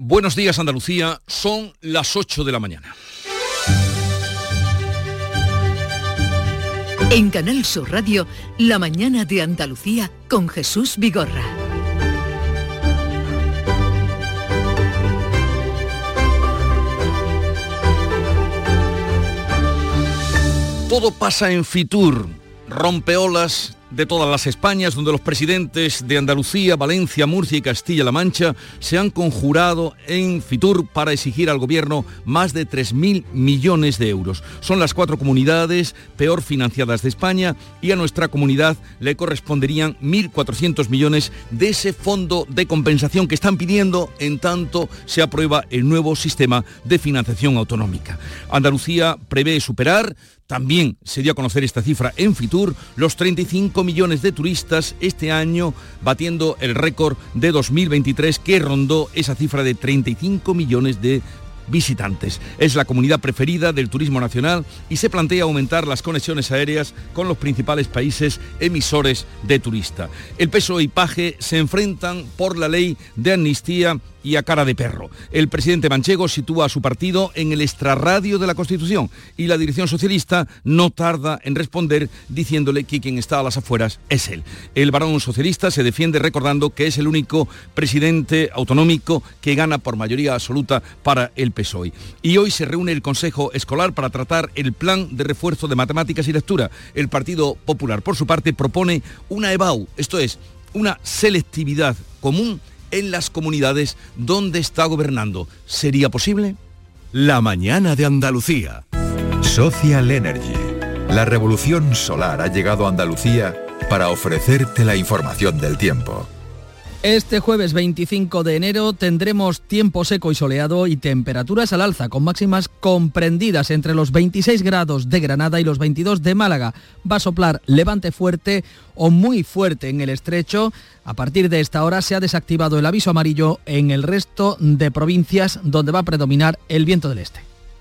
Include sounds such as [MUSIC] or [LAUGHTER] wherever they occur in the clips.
Buenos días Andalucía, son las 8 de la mañana. En Canal Sur Radio, La mañana de Andalucía con Jesús Vigorra. Todo pasa en Fitur, rompeolas de todas las Españas, donde los presidentes de Andalucía, Valencia, Murcia y Castilla-La Mancha se han conjurado en Fitur para exigir al gobierno más de 3.000 millones de euros. Son las cuatro comunidades peor financiadas de España y a nuestra comunidad le corresponderían 1.400 millones de ese fondo de compensación que están pidiendo en tanto se aprueba el nuevo sistema de financiación autonómica. Andalucía prevé superar también se dio a conocer esta cifra en Fitur, los 35 millones de turistas este año, batiendo el récord de 2023 que rondó esa cifra de 35 millones de visitantes. Es la comunidad preferida del turismo nacional y se plantea aumentar las conexiones aéreas con los principales países emisores de turista. El peso y paje se enfrentan por la ley de amnistía y a cara de perro. El presidente Manchego sitúa a su partido en el extrarradio de la Constitución y la dirección socialista no tarda en responder diciéndole que quien está a las afueras es él. El varón socialista se defiende recordando que es el único presidente autonómico que gana por mayoría absoluta para el PSOE. Y hoy se reúne el Consejo Escolar para tratar el plan de refuerzo de matemáticas y lectura. El Partido Popular, por su parte, propone una EBAU, esto es, una selectividad común en las comunidades donde está gobernando. ¿Sería posible? La mañana de Andalucía. Social Energy. La revolución solar ha llegado a Andalucía para ofrecerte la información del tiempo. Este jueves 25 de enero tendremos tiempo seco y soleado y temperaturas al alza, con máximas comprendidas entre los 26 grados de Granada y los 22 de Málaga. Va a soplar levante fuerte o muy fuerte en el estrecho. A partir de esta hora se ha desactivado el aviso amarillo en el resto de provincias donde va a predominar el viento del este.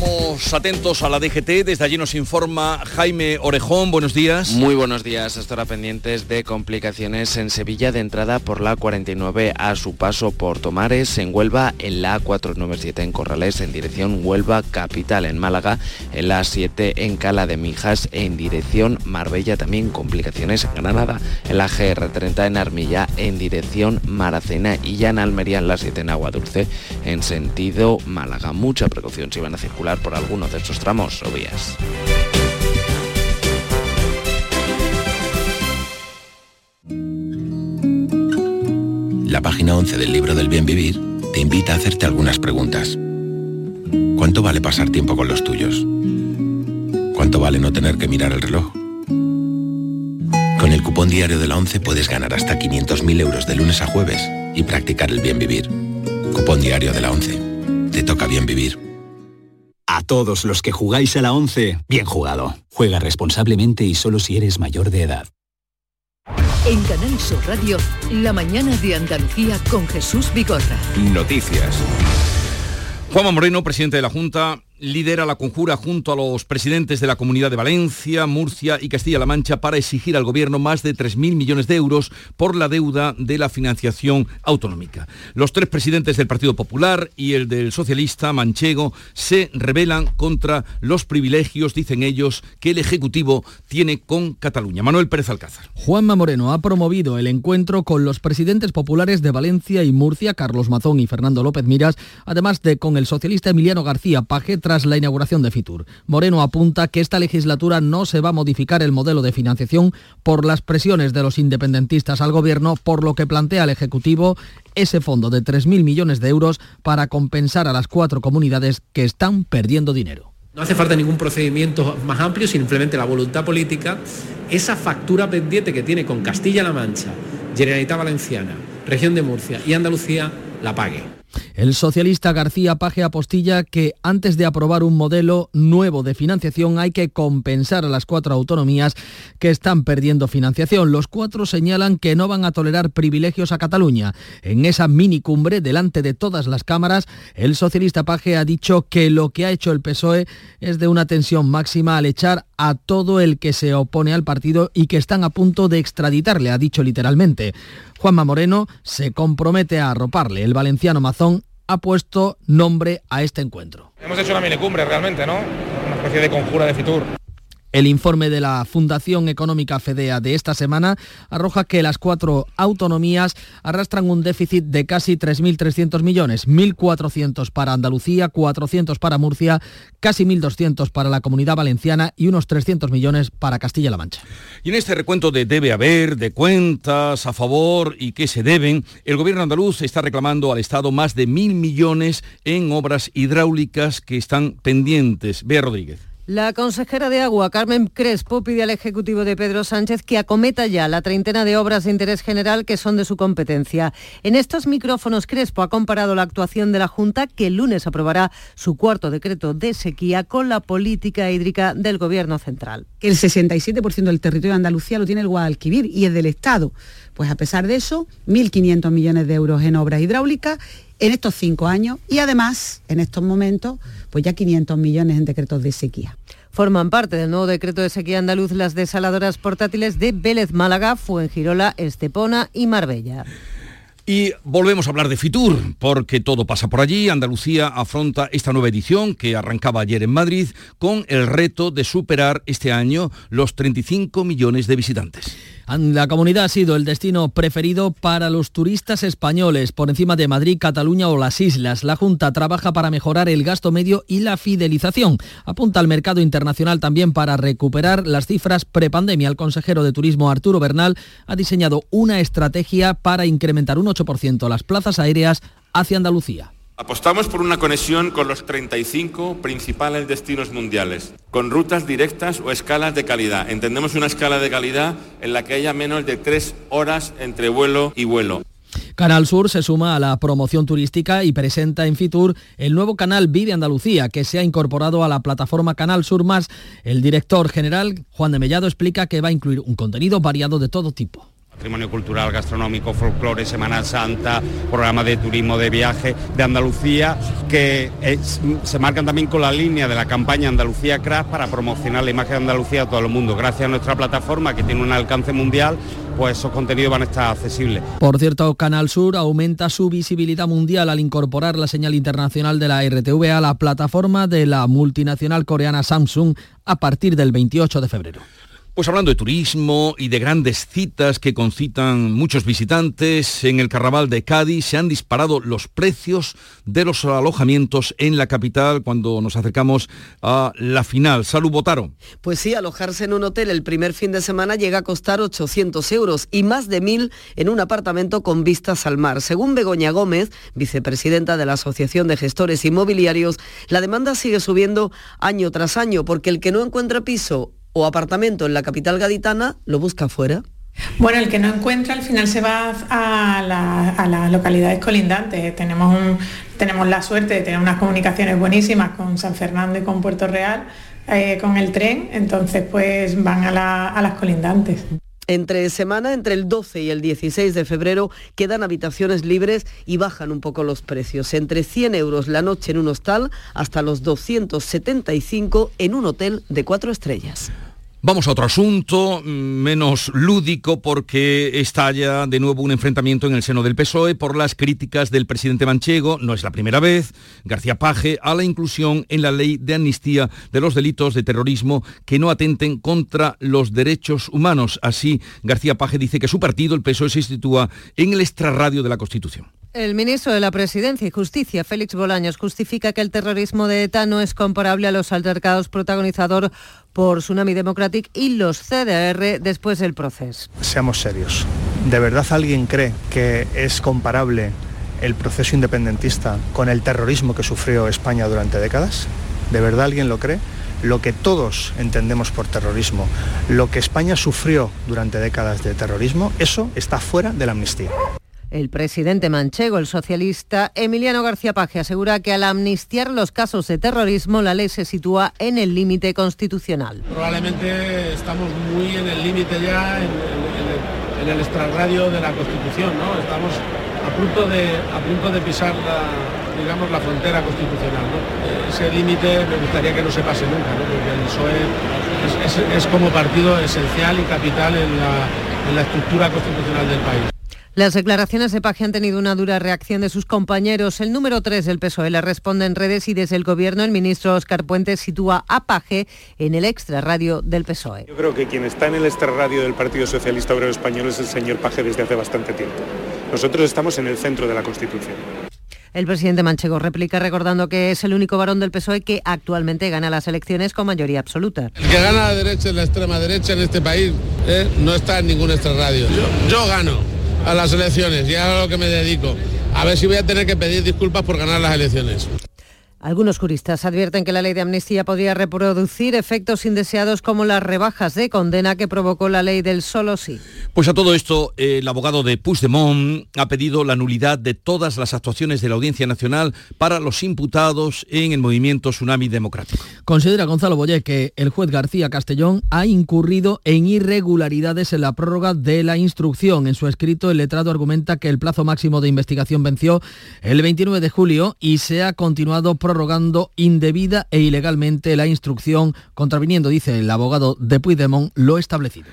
Vamos atentos a la DGT, desde allí nos informa Jaime Orejón, buenos días. Muy buenos días, estará pendientes de complicaciones en Sevilla de entrada por la 49 a su paso por Tomares, en Huelva, en la 497 en Corrales, en dirección Huelva Capital, en Málaga, en la 7 en Cala de Mijas, en dirección Marbella, también complicaciones en Granada, en la GR30 en Armilla, en dirección Maracena y ya en Almería, en la 7 en Agua Dulce, en sentido Málaga. Mucha precaución si van a circular por alguno de estos tramos o vías. La página 11 del libro del bien vivir te invita a hacerte algunas preguntas. ¿Cuánto vale pasar tiempo con los tuyos? ¿Cuánto vale no tener que mirar el reloj? Con el cupón diario de la 11 puedes ganar hasta 500.000 euros de lunes a jueves y practicar el bien vivir. Cupón diario de la 11. Te toca bien vivir. Todos los que jugáis a la 11, bien jugado. Juega responsablemente y solo si eres mayor de edad. En Canal Sur Radio, La mañana de Andalucía con Jesús Vigorra. Noticias. Juanma Moreno, presidente de la Junta, lidera la conjura junto a los presidentes de la Comunidad de Valencia, Murcia y Castilla-La Mancha para exigir al Gobierno más de 3.000 millones de euros por la deuda de la financiación autonómica. Los tres presidentes del Partido Popular y el del socialista manchego se rebelan contra los privilegios, dicen ellos, que el Ejecutivo tiene con Cataluña. Manuel Pérez Alcázar. Juanma Moreno ha promovido el encuentro con los presidentes populares de Valencia y Murcia, Carlos Mazón y Fernando López Miras, además de con el socialista Emiliano García Paje, tras la inauguración de Fitur. Moreno apunta que esta legislatura no se va a modificar el modelo de financiación por las presiones de los independentistas al gobierno, por lo que plantea el Ejecutivo ese fondo de 3.000 millones de euros para compensar a las cuatro comunidades que están perdiendo dinero. No hace falta ningún procedimiento más amplio, simplemente la voluntad política, esa factura pendiente que tiene con Castilla-La Mancha, Generalitat Valenciana, Región de Murcia y Andalucía, la pague. El socialista García Paje apostilla que antes de aprobar un modelo nuevo de financiación hay que compensar a las cuatro autonomías que están perdiendo financiación. Los cuatro señalan que no van a tolerar privilegios a Cataluña. En esa mini cumbre, delante de todas las cámaras, el socialista Paje ha dicho que lo que ha hecho el PSOE es de una tensión máxima al echar a todo el que se opone al partido y que están a punto de extraditarle, ha dicho literalmente. Juanma Moreno se compromete a arroparle. El valenciano Mazón ha puesto nombre a este encuentro. Hemos hecho una minicumbre realmente, ¿no? Una especie de conjura de Fitur. El informe de la Fundación Económica FEDEA de esta semana arroja que las cuatro autonomías arrastran un déficit de casi 3.300 millones, 1.400 para Andalucía, 400 para Murcia, casi 1.200 para la Comunidad Valenciana y unos 300 millones para Castilla-La Mancha. Y en este recuento de debe haber, de cuentas a favor y que se deben, el gobierno andaluz está reclamando al Estado más de mil millones en obras hidráulicas que están pendientes. Bea Rodríguez. La consejera de Agua, Carmen Crespo, pide al Ejecutivo de Pedro Sánchez que acometa ya la treintena de obras de interés general que son de su competencia. En estos micrófonos, Crespo ha comparado la actuación de la Junta, que el lunes aprobará su cuarto decreto de sequía, con la política hídrica del Gobierno central. El 67% del territorio de Andalucía lo tiene el Guadalquivir y es del Estado. Pues a pesar de eso, 1.500 millones de euros en obras hidráulicas en estos cinco años y además, en estos momentos, pues ya 500 millones en decretos de sequía. Forman parte del nuevo decreto de sequía andaluz las desaladoras portátiles de Vélez Málaga, Fuengirola, Estepona y Marbella. Y volvemos a hablar de Fitur, porque todo pasa por allí. Andalucía afronta esta nueva edición que arrancaba ayer en Madrid con el reto de superar este año los 35 millones de visitantes. La comunidad ha sido el destino preferido para los turistas españoles por encima de Madrid, Cataluña o las islas. La Junta trabaja para mejorar el gasto medio y la fidelización. Apunta al mercado internacional también para recuperar las cifras prepandemia. El consejero de Turismo Arturo Bernal ha diseñado una estrategia para incrementar un 8% las plazas aéreas hacia Andalucía. Apostamos por una conexión con los 35 principales destinos mundiales, con rutas directas o escalas de calidad. Entendemos una escala de calidad en la que haya menos de tres horas entre vuelo y vuelo. Canal Sur se suma a la promoción turística y presenta en Fitur el nuevo canal Vive Andalucía, que se ha incorporado a la plataforma Canal Sur Más. El director general, Juan de Mellado, explica que va a incluir un contenido variado de todo tipo. Patrimonio cultural, gastronómico, folclore, Semana Santa, programa de turismo de viaje de Andalucía, que se marcan también con la línea de la campaña Andalucía Crash para promocionar la imagen de Andalucía a todo el mundo. Gracias a nuestra plataforma que tiene un alcance mundial, pues esos contenidos van a estar accesibles. Por cierto, Canal Sur aumenta su visibilidad mundial al incorporar la señal internacional de la RTV a la plataforma de la multinacional coreana Samsung a partir del 28 de febrero. Pues hablando de turismo y de grandes citas que concitan muchos visitantes, en el Carnaval de Cádiz se han disparado los precios de los alojamientos en la capital cuando nos acercamos a la final. Salud, Botaro. Pues sí, alojarse en un hotel el primer fin de semana llega a costar 800 euros y más de 1.000 en un apartamento con vistas al mar. Según Begoña Gómez, vicepresidenta de la Asociación de Gestores Inmobiliarios, la demanda sigue subiendo año tras año porque el que no encuentra piso o apartamento en la capital gaditana, lo busca fuera. Bueno, el que no encuentra al final se va a, las localidades colindantes. Tenemos, tenemos la suerte de tener unas comunicaciones buenísimas con San Fernando y con Puerto Real, eh, con el tren, entonces pues van a, a las colindantes. Entre semana, entre el 12 y el 16 de febrero, quedan habitaciones libres y bajan un poco los precios. Entre 100 euros la noche en un hostal hasta los 275 en un hotel de cuatro estrellas. Vamos a otro asunto, menos lúdico, porque estalla de nuevo un enfrentamiento en el seno del PSOE por las críticas del presidente manchego, no es la primera vez, García Paje, a la inclusión en la ley de amnistía de los delitos de terrorismo que no atenten contra los derechos humanos. Así, García Paje dice que su partido, el PSOE, se sitúa en el extrarradio de la Constitución. El ministro de la Presidencia y Justicia, Félix Bolaños, justifica que el terrorismo de ETA no es comparable a los altercados protagonizados por Tsunami Democratic y los CDR después del proceso. Seamos serios. ¿De verdad alguien cree que es comparable el proceso independentista con el terrorismo que sufrió España durante décadas? ¿De verdad alguien lo cree? Lo que todos entendemos por terrorismo, lo que España sufrió durante décadas de terrorismo, eso está fuera de la amnistía. El presidente manchego, el socialista Emiliano García Paje, asegura que al amnistiar los casos de terrorismo la ley se sitúa en el límite constitucional. Probablemente estamos muy en el límite ya, en, el extrarradio de la Constitución, ¿no? Estamos a punto de, a punto de pisar la, digamos, la frontera constitucional. ¿no? Ese límite me gustaría que no se pase nunca, ¿no? porque el PSOE es, es, como partido esencial y capital en la estructura constitucional del país. Las declaraciones de Paje han tenido una dura reacción de sus compañeros. El número 3 del PSOE le responde en redes y desde el Gobierno el ministro Óscar Puente sitúa a Paje en el extrarradio del PSOE. Yo creo que quien está en el extrarradio del Partido Socialista Obrero Español es el señor Paje desde hace bastante tiempo. Nosotros estamos en el centro de la Constitución. El presidente manchego replica recordando que es el único varón del PSOE que actualmente gana las elecciones con mayoría absoluta. El que gana la derecha es la extrema derecha en este país ¿eh? no está en ningún extrarradio. Yo, yo gano a las elecciones y a lo que me dedico. A ver si voy a tener que pedir disculpas por ganar las elecciones. Algunos juristas advierten que la ley de amnistía podría reproducir efectos indeseados como las rebajas de condena que provocó la ley del solo sí. Pues a todo esto, el abogado de Puigdemont ha pedido la nulidad de todas las actuaciones de la Audiencia Nacional para los imputados en el movimiento Tsunami Democrático. Considera Gonzalo Boyer que el juez García Castellón ha incurrido en irregularidades en la prórroga de la instrucción. En su escrito, el letrado argumenta que el plazo máximo de investigación venció el 29 de julio y se ha continuado prorrogando indebida e ilegalmente la instrucción, contraviniendo, dice el abogado de Puigdemont, lo establecido.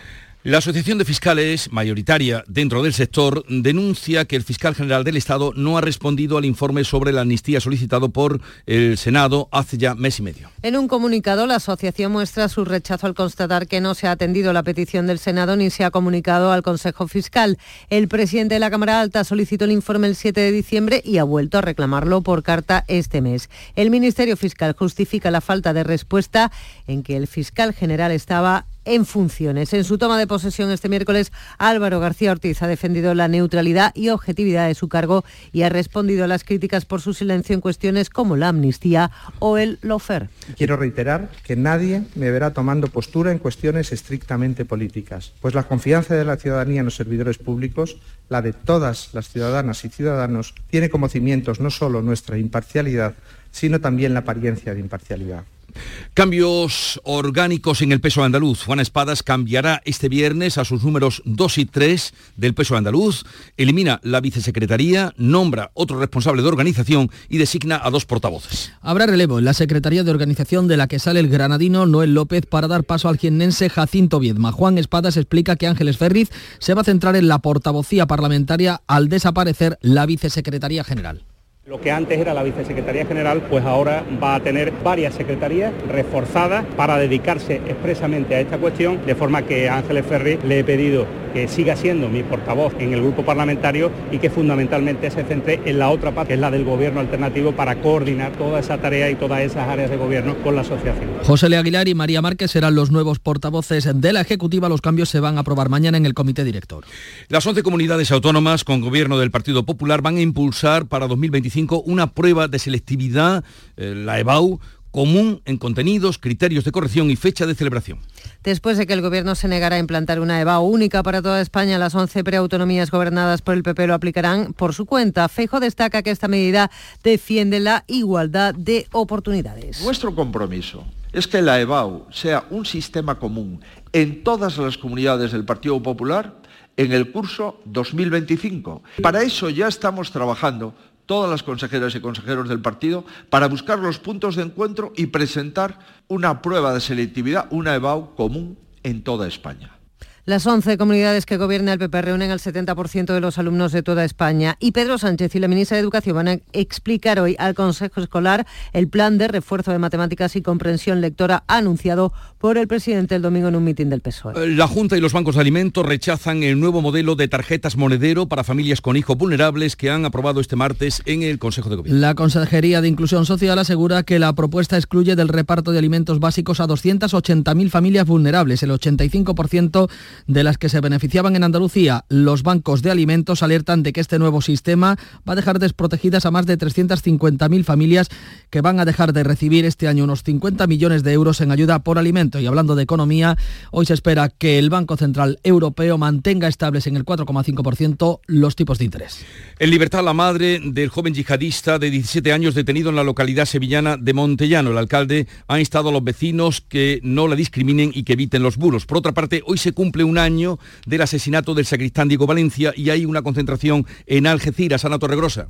La Asociación de Fiscales, mayoritaria dentro del sector, denuncia que el fiscal general del Estado no ha respondido al informe sobre la amnistía solicitado por el Senado hace ya mes y medio. En un comunicado, la asociación muestra su rechazo al constatar que no se ha atendido la petición del Senado ni se ha comunicado al Consejo Fiscal. El presidente de la Cámara Alta solicitó el informe el 7 de diciembre y ha vuelto a reclamarlo por carta este mes. El Ministerio Fiscal justifica la falta de respuesta en que el fiscal general estaba en funciones. En su toma de posesión este miércoles, Álvaro García Ortiz ha defendido la neutralidad y objetividad de su cargo y ha respondido a las críticas por su silencio en cuestiones como la amnistía o el lofer. Quiero reiterar que nadie me verá tomando postura en cuestiones estrictamente políticas, pues la confianza de la ciudadanía en los servidores públicos, la de todas las ciudadanas y ciudadanos, tiene como cimientos no solo nuestra imparcialidad, sino también la apariencia de imparcialidad. Cambios orgánicos en el peso andaluz. Juan Espadas cambiará este viernes a sus números 2 y 3 del peso andaluz, elimina la vicesecretaría, nombra otro responsable de organización y designa a dos portavoces. Habrá relevo en la Secretaría de Organización de la que sale el granadino Noel López para dar paso al jiennense Jacinto Viedma. Juan Espadas explica que Ángeles Ferriz se va a centrar en la portavocía parlamentaria al desaparecer la vicesecretaría general. Lo que antes era la vicesecretaría general, pues ahora va a tener varias secretarías reforzadas para dedicarse expresamente a esta cuestión, de forma que a Ángeles Ferri le he pedido que siga siendo mi portavoz en el grupo parlamentario y que fundamentalmente se centre en la otra parte, que es la del gobierno alternativo, para coordinar toda esa tarea y todas esas áreas de gobierno con la asociación. José Le Aguilar y María Márquez serán los nuevos portavoces de la Ejecutiva. Los cambios se van a aprobar mañana en el Comité Director. Las 11 comunidades autónomas con gobierno del Partido Popular van a impulsar para 2025 una prueba de selectividad, eh, la EBAU, común en contenidos, criterios de corrección y fecha de celebración. Después de que el Gobierno se negara a implantar una EBAU única para toda España, las 11 preautonomías gobernadas por el PP lo aplicarán por su cuenta. Feijo destaca que esta medida defiende la igualdad de oportunidades. Nuestro compromiso es que la EBAU sea un sistema común en todas las comunidades del Partido Popular en el curso 2025. Para eso ya estamos trabajando todas las consejeras y consejeros del partido para buscar los puntos de encuentro y presentar una prueba de selectividad, una EBAU común en toda España. Las 11 comunidades que gobierna el PP reúnen al 70% de los alumnos de toda España y Pedro Sánchez y la ministra de Educación van a explicar hoy al Consejo Escolar el plan de refuerzo de matemáticas y comprensión lectora anunciado por el presidente el domingo en un mitin del PSOE. La Junta y los bancos de alimentos rechazan el nuevo modelo de tarjetas monedero para familias con hijos vulnerables que han aprobado este martes en el Consejo de Gobierno. La Consejería de Inclusión Social asegura que la propuesta excluye del reparto de alimentos básicos a 280.000 familias vulnerables, el 85% de las que se beneficiaban en Andalucía. Los bancos de alimentos alertan de que este nuevo sistema va a dejar desprotegidas a más de 350.000 familias que van a dejar de recibir este año unos 50 millones de euros en ayuda por alimento. Y hablando de economía, hoy se espera que el Banco Central Europeo mantenga estables en el 4,5% los tipos de interés. En libertad la madre del joven yihadista de 17 años detenido en la localidad sevillana de Montellano. El alcalde ha instado a los vecinos que no la discriminen y que eviten los bulos. Por otra parte, hoy se cumple un año del asesinato del sacristán Diego Valencia y hay una concentración en Algeciras, Ana Torregrosa.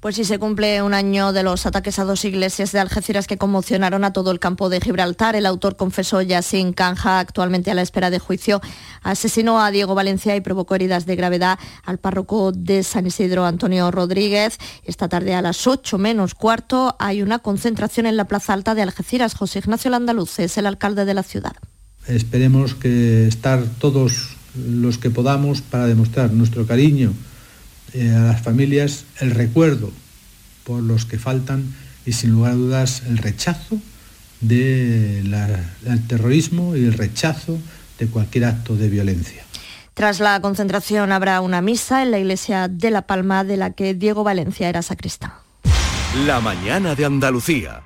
Pues sí, se cumple un año de los ataques a dos iglesias de Algeciras que conmocionaron a todo el campo de Gibraltar. El autor confesó ya sin canja, actualmente a la espera de juicio, asesinó a Diego Valencia y provocó heridas de gravedad al párroco de San Isidro, Antonio Rodríguez. Esta tarde a las 8 menos cuarto hay una concentración en la Plaza Alta de Algeciras. José Ignacio Landaluz es el alcalde de la ciudad. Esperemos que estar todos los que podamos para demostrar nuestro cariño eh, a las familias el recuerdo por los que faltan y sin lugar a dudas el rechazo del terrorismo y el rechazo de cualquier acto de violencia. Tras la concentración habrá una misa en la iglesia de La Palma de la que Diego Valencia era sacristán. La mañana de Andalucía.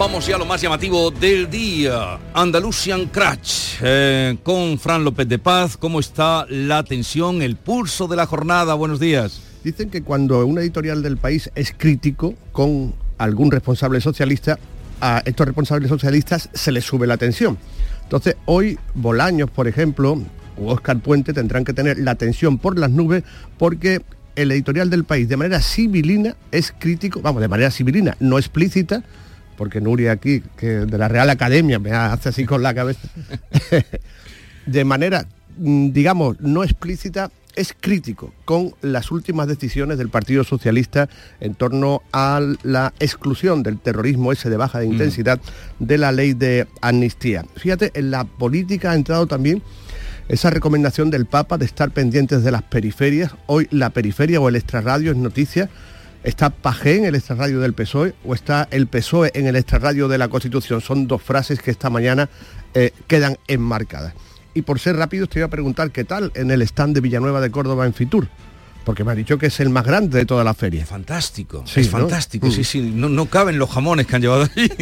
Vamos ya a lo más llamativo del día. Andalusian Crash. Eh, con Fran López de Paz. ¿Cómo está la tensión, el pulso de la jornada? Buenos días. Dicen que cuando un editorial del país es crítico con algún responsable socialista, a estos responsables socialistas se les sube la tensión. Entonces, hoy Bolaños, por ejemplo, u Oscar Puente tendrán que tener la tensión por las nubes porque el editorial del país de manera civilina es crítico, vamos, de manera civilina, no explícita, porque Nuria aquí, que de la Real Academia, me hace así con la cabeza, [LAUGHS] de manera, mm, digamos, no explícita, es crítico con las últimas decisiones del Partido Socialista en torno a la exclusión del terrorismo ese de baja de mm. intensidad de la ley de amnistía. Fíjate, en la política ha entrado también esa recomendación del Papa de estar pendientes de las periferias. Hoy la periferia o el extrarradio es noticia ¿Está Pajé en el extrarradio del PSOE o está el PSOE en el extrarradio de la Constitución? Son dos frases que esta mañana eh, quedan enmarcadas. Y por ser rápido te voy a preguntar qué tal en el stand de Villanueva de Córdoba en Fitur porque me ha dicho que es el más grande de toda la feria. Fantástico, es fantástico, mm. sí, sí, no, caben los jamones que han llevado allí. [LAUGHS]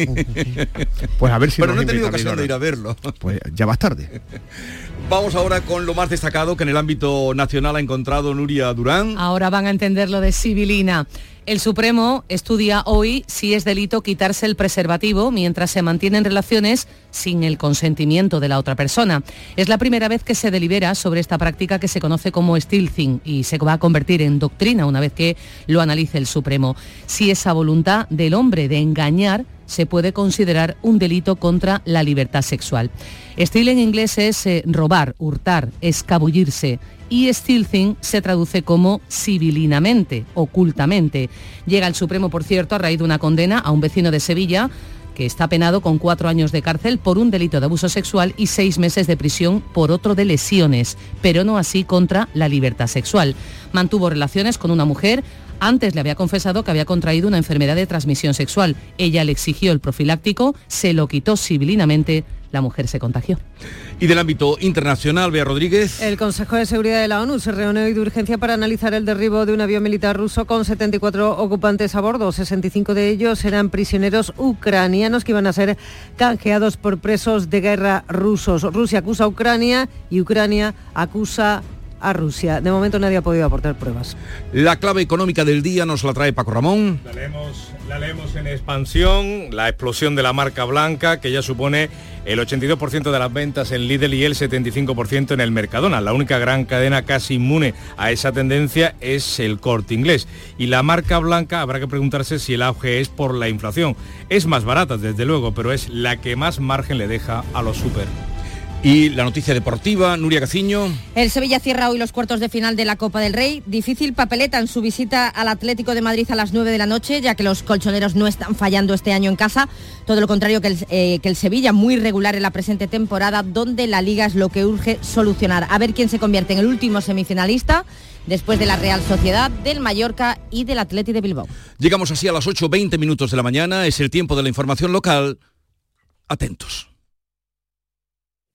Pues a ver si Pero no he tenido ocasión de ir a verlo. Pues ya vas tarde. [LAUGHS] Vamos ahora con lo más destacado que en el ámbito nacional ha encontrado Nuria Durán. Ahora van a entender lo de civilina. El Supremo estudia hoy si es delito quitarse el preservativo mientras se mantienen relaciones sin el consentimiento de la otra persona. Es la primera vez que se delibera sobre esta práctica que se conoce como stealthing y se va a convertir en doctrina una vez que lo analice el Supremo. Si esa voluntad del hombre de engañar se puede considerar un delito contra la libertad sexual. Steal en inglés es eh, robar, hurtar, escabullirse y stealthing se traduce como civilinamente, ocultamente. Llega el Supremo, por cierto, a raíz de una condena a un vecino de Sevilla que está penado con cuatro años de cárcel por un delito de abuso sexual y seis meses de prisión por otro de lesiones, pero no así contra la libertad sexual. Mantuvo relaciones con una mujer, antes le había confesado que había contraído una enfermedad de transmisión sexual. Ella le exigió el profiláctico, se lo quitó civilinamente la mujer se contagió. Y del ámbito internacional, Bea Rodríguez. El Consejo de Seguridad de la ONU se reunió hoy de urgencia para analizar el derribo de un avión militar ruso con 74 ocupantes a bordo. 65 de ellos eran prisioneros ucranianos que iban a ser canjeados por presos de guerra rusos. Rusia acusa a Ucrania y Ucrania acusa a Rusia. De momento nadie ha podido aportar pruebas. La clave económica del día nos la trae Paco Ramón. La leemos, en expansión, la explosión de la marca blanca, que ya supone el 82% de las ventas en Lidl y el 75% en el Mercadona. La única gran cadena casi inmune a esa tendencia es el corte inglés. Y la marca blanca habrá que preguntarse si el auge es por la inflación. Es más barata, desde luego, pero es la que más margen le deja a los super. Y la noticia deportiva, Nuria Caciño. El Sevilla cierra hoy los cuartos de final de la Copa del Rey. Difícil papeleta en su visita al Atlético de Madrid a las 9 de la noche, ya que los colchoneros no están fallando este año en casa. Todo lo contrario que el, eh, que el Sevilla, muy regular en la presente temporada, donde la liga es lo que urge solucionar. A ver quién se convierte en el último semifinalista después de la Real Sociedad, del Mallorca y del Atleti de Bilbao. Llegamos así a las 8.20 minutos de la mañana. Es el tiempo de la información local. Atentos.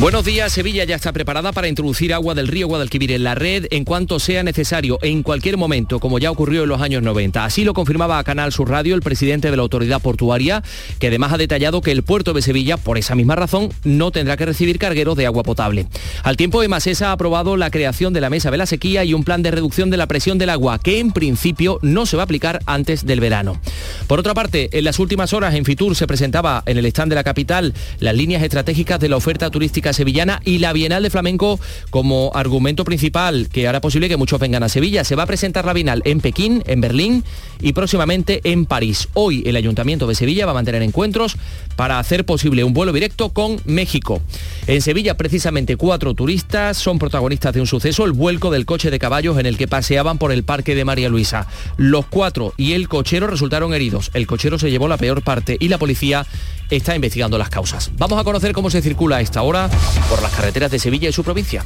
Buenos días, Sevilla ya está preparada para introducir agua del río Guadalquivir en la red en cuanto sea necesario, en cualquier momento, como ya ocurrió en los años 90. Así lo confirmaba a Canal Sur Radio el presidente de la autoridad portuaria, que además ha detallado que el puerto de Sevilla, por esa misma razón, no tendrá que recibir cargueros de agua potable. Al tiempo, Emasesa ha aprobado la creación de la mesa de la sequía y un plan de reducción de la presión del agua, que en principio no se va a aplicar antes del verano. Por otra parte, en las últimas horas en Fitur se presentaba en el stand de la capital las líneas estratégicas de la oferta turística sevillana y la Bienal de Flamenco como argumento principal que hará posible que muchos vengan a Sevilla. Se va a presentar la Bienal en Pekín, en Berlín y próximamente en París. Hoy el Ayuntamiento de Sevilla va a mantener encuentros para hacer posible un vuelo directo con México. En Sevilla precisamente cuatro turistas son protagonistas de un suceso, el vuelco del coche de caballos en el que paseaban por el parque de María Luisa. Los cuatro y el cochero resultaron heridos. El cochero se llevó la peor parte y la policía está investigando las causas. Vamos a conocer cómo se circula a esta hora por las carreteras de Sevilla y su provincia.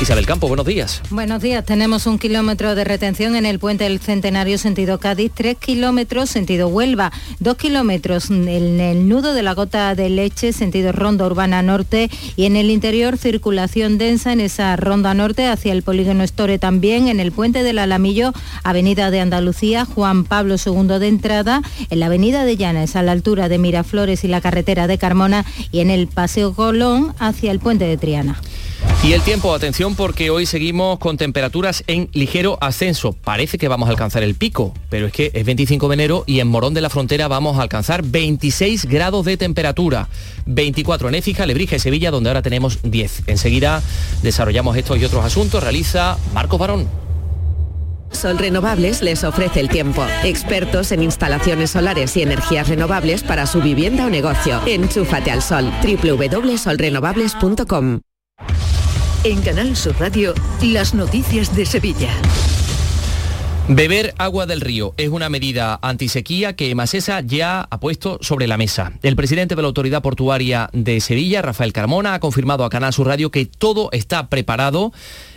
Isabel Campo, buenos días. Buenos días. Tenemos un kilómetro de retención en el puente del Centenario sentido Cádiz, tres kilómetros sentido Huelva, dos kilómetros en el nudo de la gota de leche sentido Ronda Urbana Norte y en el interior circulación densa en esa Ronda Norte hacia el polígono Store también, en el puente del Alamillo, Avenida de Andalucía, Juan Pablo II de entrada, en la Avenida de Llanes a la altura de Miraflores y la carretera de Carmona y en el Paseo Colón hacia el puente de Triana. Y el tiempo, atención porque hoy seguimos con temperaturas en ligero ascenso. Parece que vamos a alcanzar el pico, pero es que es 25 de enero y en Morón de la Frontera vamos a alcanzar 26 grados de temperatura. 24 en Écija, Lebrija y Sevilla, donde ahora tenemos 10. Enseguida desarrollamos estos y otros asuntos. Realiza Marcos Barón. Sol Renovables les ofrece el tiempo. Expertos en instalaciones solares y energías renovables para su vivienda o negocio. Enchúfate al sol. www.solrenovables.com En Canal Sur Radio, las noticias de Sevilla. Beber agua del río es una medida antisequía que Masesa ya ha puesto sobre la mesa. El presidente de la Autoridad Portuaria de Sevilla, Rafael Carmona, ha confirmado a Canal Sur Radio que todo está preparado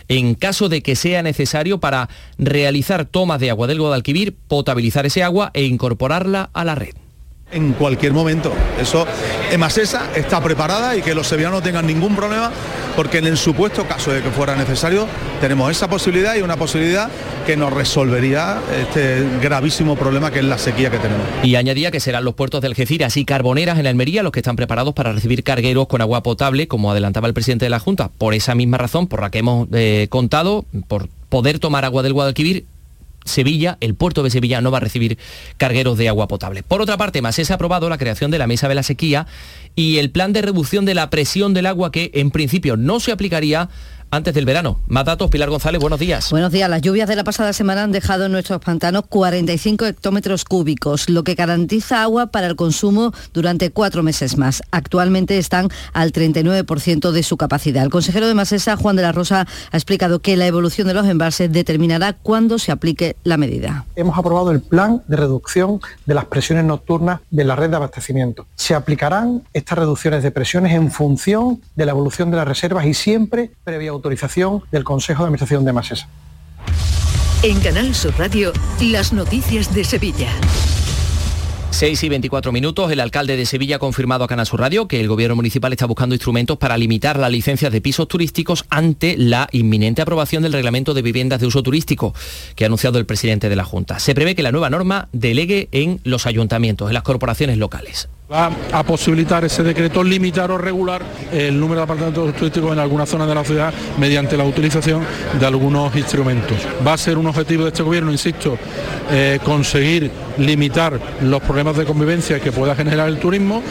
en caso de que sea necesario para realizar tomas de agua del Guadalquivir, potabilizar ese agua e incorporarla a la red en cualquier momento. Eso, Emasesa está preparada y que los sevillanos no tengan ningún problema, porque en el supuesto caso de que fuera necesario, tenemos esa posibilidad y una posibilidad que nos resolvería este gravísimo problema que es la sequía que tenemos. Y añadía que serán los puertos de Algeciras y Carboneras en Almería los que están preparados para recibir cargueros con agua potable, como adelantaba el presidente de la Junta. Por esa misma razón, por la que hemos eh, contado, por poder tomar agua del Guadalquivir, Sevilla, el puerto de Sevilla no va a recibir cargueros de agua potable. Por otra parte, Masés ha aprobado la creación de la Mesa de la Sequía y el plan de reducción de la presión del agua que en principio no se aplicaría antes del verano. Más datos, Pilar González, buenos días. Buenos días. Las lluvias de la pasada semana han dejado en nuestros pantanos 45 hectómetros cúbicos, lo que garantiza agua para el consumo durante cuatro meses más. Actualmente están al 39% de su capacidad. El consejero de Masesa, Juan de la Rosa, ha explicado que la evolución de los embalses determinará cuándo se aplique la medida. Hemos aprobado el plan de reducción de las presiones nocturnas de la red de abastecimiento. Se aplicarán estas reducciones de presiones en función de la evolución de las reservas y siempre previa autorización del Consejo de Administración de Masesa. En Canal Sur Radio, las noticias de Sevilla. 6 y 24 minutos, el alcalde de Sevilla ha confirmado a Canal Sur Radio que el gobierno municipal está buscando instrumentos para limitar las licencias de pisos turísticos ante la inminente aprobación del reglamento de viviendas de uso turístico que ha anunciado el presidente de la Junta. Se prevé que la nueva norma delegue en los ayuntamientos, en las corporaciones locales. Va a posibilitar ese decreto limitar o regular el número de apartamentos turísticos en algunas zonas de la ciudad mediante la utilización de algunos instrumentos. Va a ser un objetivo de este gobierno, insisto, eh, conseguir limitar los problemas de convivencia que pueda generar el turismo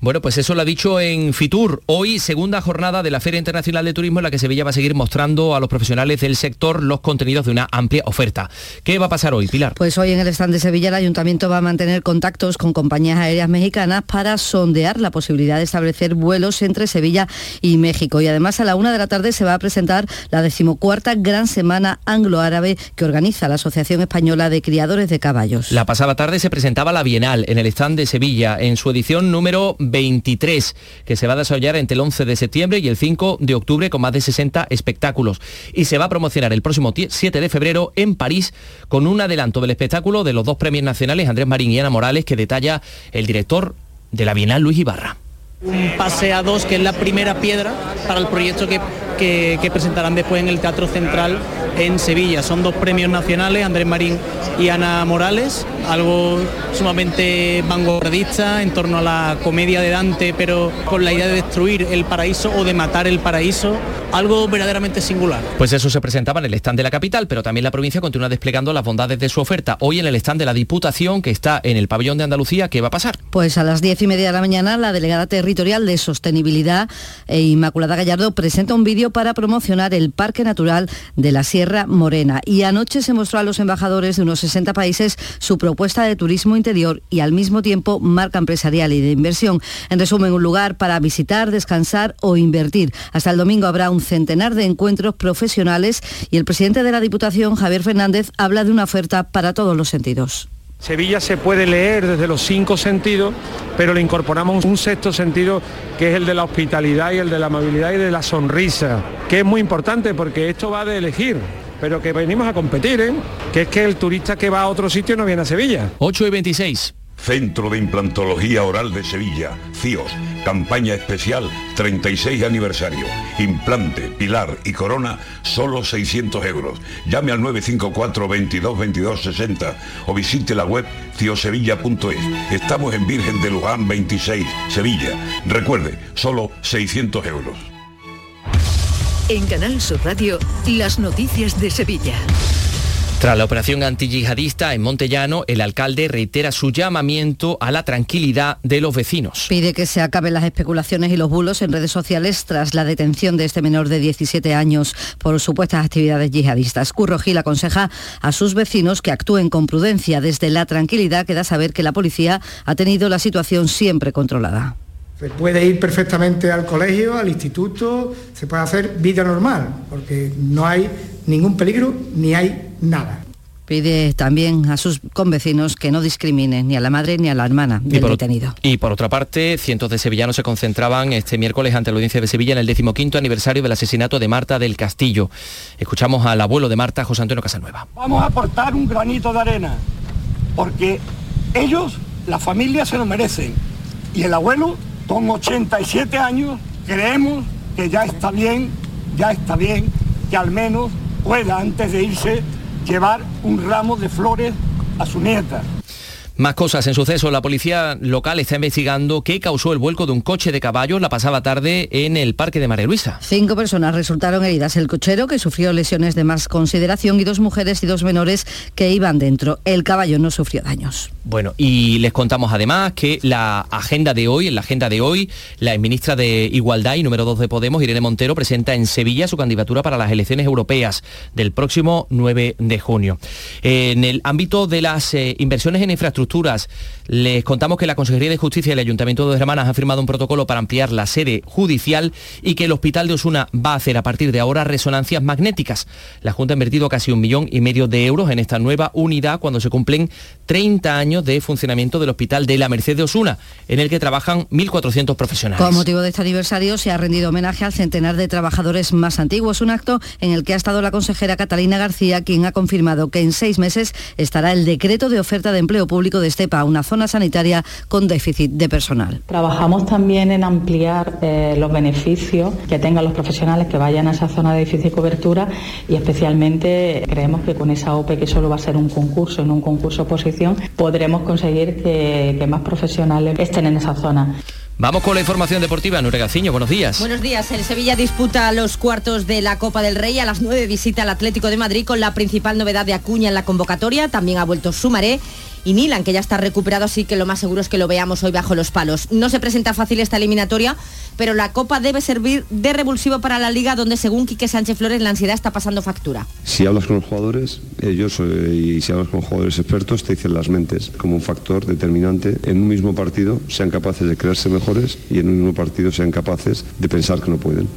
Bueno, pues eso lo ha dicho en Fitur. Hoy, segunda jornada de la Feria Internacional de Turismo en la que Sevilla va a seguir mostrando a los profesionales del sector los contenidos de una amplia oferta. ¿Qué va a pasar hoy, Pilar? Pues hoy en el stand de Sevilla el Ayuntamiento va a mantener contactos con compañías aéreas mexicanas para sondear la posibilidad de establecer vuelos entre Sevilla y México. Y además a la una de la tarde se va a presentar la decimocuarta Gran Semana Anglo-Árabe que organiza la Asociación Española de Criadores de Caballos. La pasada tarde se presentaba la Bienal en el stand de Sevilla en su edición número 23, que se va a desarrollar entre el 11 de septiembre y el 5 de octubre con más de 60 espectáculos. Y se va a promocionar el próximo 7 de febrero en París con un adelanto del espectáculo de los dos premios nacionales, Andrés Marín y Ana Morales, que detalla el director de la Bienal, Luis Ibarra. Un pase a dos, que es la primera piedra para el proyecto que, que, que presentarán después en el Teatro Central en Sevilla. Son dos premios nacionales, Andrés Marín y Ana Morales, algo sumamente vanguardista en torno a la comedia de Dante, pero con la idea de destruir el paraíso o de matar el paraíso, algo verdaderamente singular. Pues eso se presentaba en el stand de la capital, pero también la provincia continúa desplegando las bondades de su oferta. Hoy en el stand de la Diputación, que está en el pabellón de Andalucía, ¿qué va a pasar? Pues a las diez y media de la mañana, la delegada territorial de Sostenibilidad, eh, Inmaculada Gallardo, presenta un vídeo para promocionar el Parque Natural de la Sierra Morena. Y anoche se mostró a los embajadores de unos 60 países su propuesta de turismo interior y al mismo tiempo marca empresarial y de inversión. En resumen, un lugar para visitar, descansar o invertir. Hasta el domingo habrá un centenar de encuentros profesionales y el presidente de la Diputación, Javier Fernández, habla de una oferta para todos los sentidos. Sevilla se puede leer desde los cinco sentidos, pero le incorporamos un sexto sentido que es el de la hospitalidad y el de la amabilidad y de la sonrisa, que es muy importante porque esto va de elegir, pero que venimos a competir, ¿eh? que es que el turista que va a otro sitio no viene a Sevilla. 8 y 26. Centro de Implantología Oral de Sevilla, CIOS, campaña especial 36 aniversario. Implante, pilar y corona, solo 600 euros. Llame al 954 22 22 60 o visite la web ciosevilla.es. Estamos en Virgen de Luján 26, Sevilla. Recuerde, solo 600 euros. En Canal Sur Radio, las noticias de Sevilla. Tras la operación antiyihadista en Montellano, el alcalde reitera su llamamiento a la tranquilidad de los vecinos. Pide que se acaben las especulaciones y los bulos en redes sociales tras la detención de este menor de 17 años por supuestas actividades yihadistas. Curro Gil aconseja a sus vecinos que actúen con prudencia. Desde la tranquilidad queda saber que la policía ha tenido la situación siempre controlada. Se puede ir perfectamente al colegio, al instituto, se puede hacer vida normal, porque no hay ningún peligro ni hay nada. Pide también a sus convecinos que no discriminen ni a la madre ni a la hermana del por, detenido. Y por otra parte, cientos de sevillanos se concentraban este miércoles ante la audiencia de Sevilla en el decimoquinto aniversario del asesinato de Marta del Castillo. Escuchamos al abuelo de Marta, José Antonio Casanueva. Vamos a aportar un granito de arena, porque ellos, la familia, se lo merecen. Y el abuelo, con 87 años, creemos que ya está bien, ya está bien, que al menos pueda, antes de irse, llevar un ramo de flores a su nieta. Más cosas en suceso. La policía local está investigando qué causó el vuelco de un coche de caballos la pasada tarde en el Parque de María Luisa. Cinco personas resultaron heridas. El cochero, que sufrió lesiones de más consideración, y dos mujeres y dos menores que iban dentro. El caballo no sufrió daños. Bueno, y les contamos además que la agenda de hoy, en la agenda de hoy, la ministra de Igualdad y número 2 de Podemos, Irene Montero, presenta en Sevilla su candidatura para las elecciones europeas del próximo 9 de junio. En el ámbito de las eh, inversiones en les contamos que la Consejería de Justicia y el Ayuntamiento de Dos Hermanas han firmado un protocolo para ampliar la sede judicial y que el Hospital de Osuna va a hacer a partir de ahora resonancias magnéticas. La Junta ha invertido casi un millón y medio de euros en esta nueva unidad cuando se cumplen 30 años de funcionamiento del Hospital de la Merced de Osuna, en el que trabajan 1.400 profesionales. Con motivo de este aniversario se ha rendido homenaje al centenar de trabajadores más antiguos, un acto en el que ha estado la consejera Catalina García, quien ha confirmado que en seis meses estará el decreto de oferta de empleo público de Estepa, una zona sanitaria con déficit de personal. Trabajamos también en ampliar eh, los beneficios que tengan los profesionales que vayan a esa zona de difícil cobertura y especialmente creemos que con esa OPE, que solo va a ser un concurso, en un concurso oposición, podremos conseguir que, que más profesionales estén en esa zona. Vamos con la información deportiva. Nure Gaciño, buenos días. Buenos días. El Sevilla disputa los cuartos de la Copa del Rey. A las 9 visita al Atlético de Madrid con la principal novedad de Acuña en la convocatoria. También ha vuelto Sumaré. Y Nilan, que ya está recuperado, así que lo más seguro es que lo veamos hoy bajo los palos. No se presenta fácil esta eliminatoria, pero la Copa debe servir de revulsivo para la Liga, donde según Quique Sánchez Flores la ansiedad está pasando factura. Si hablas con los jugadores, ellos eh, y si hablas con jugadores expertos, te dicen las mentes como un factor determinante. En un mismo partido sean capaces de creerse mejores y en un mismo partido sean capaces de pensar que no pueden.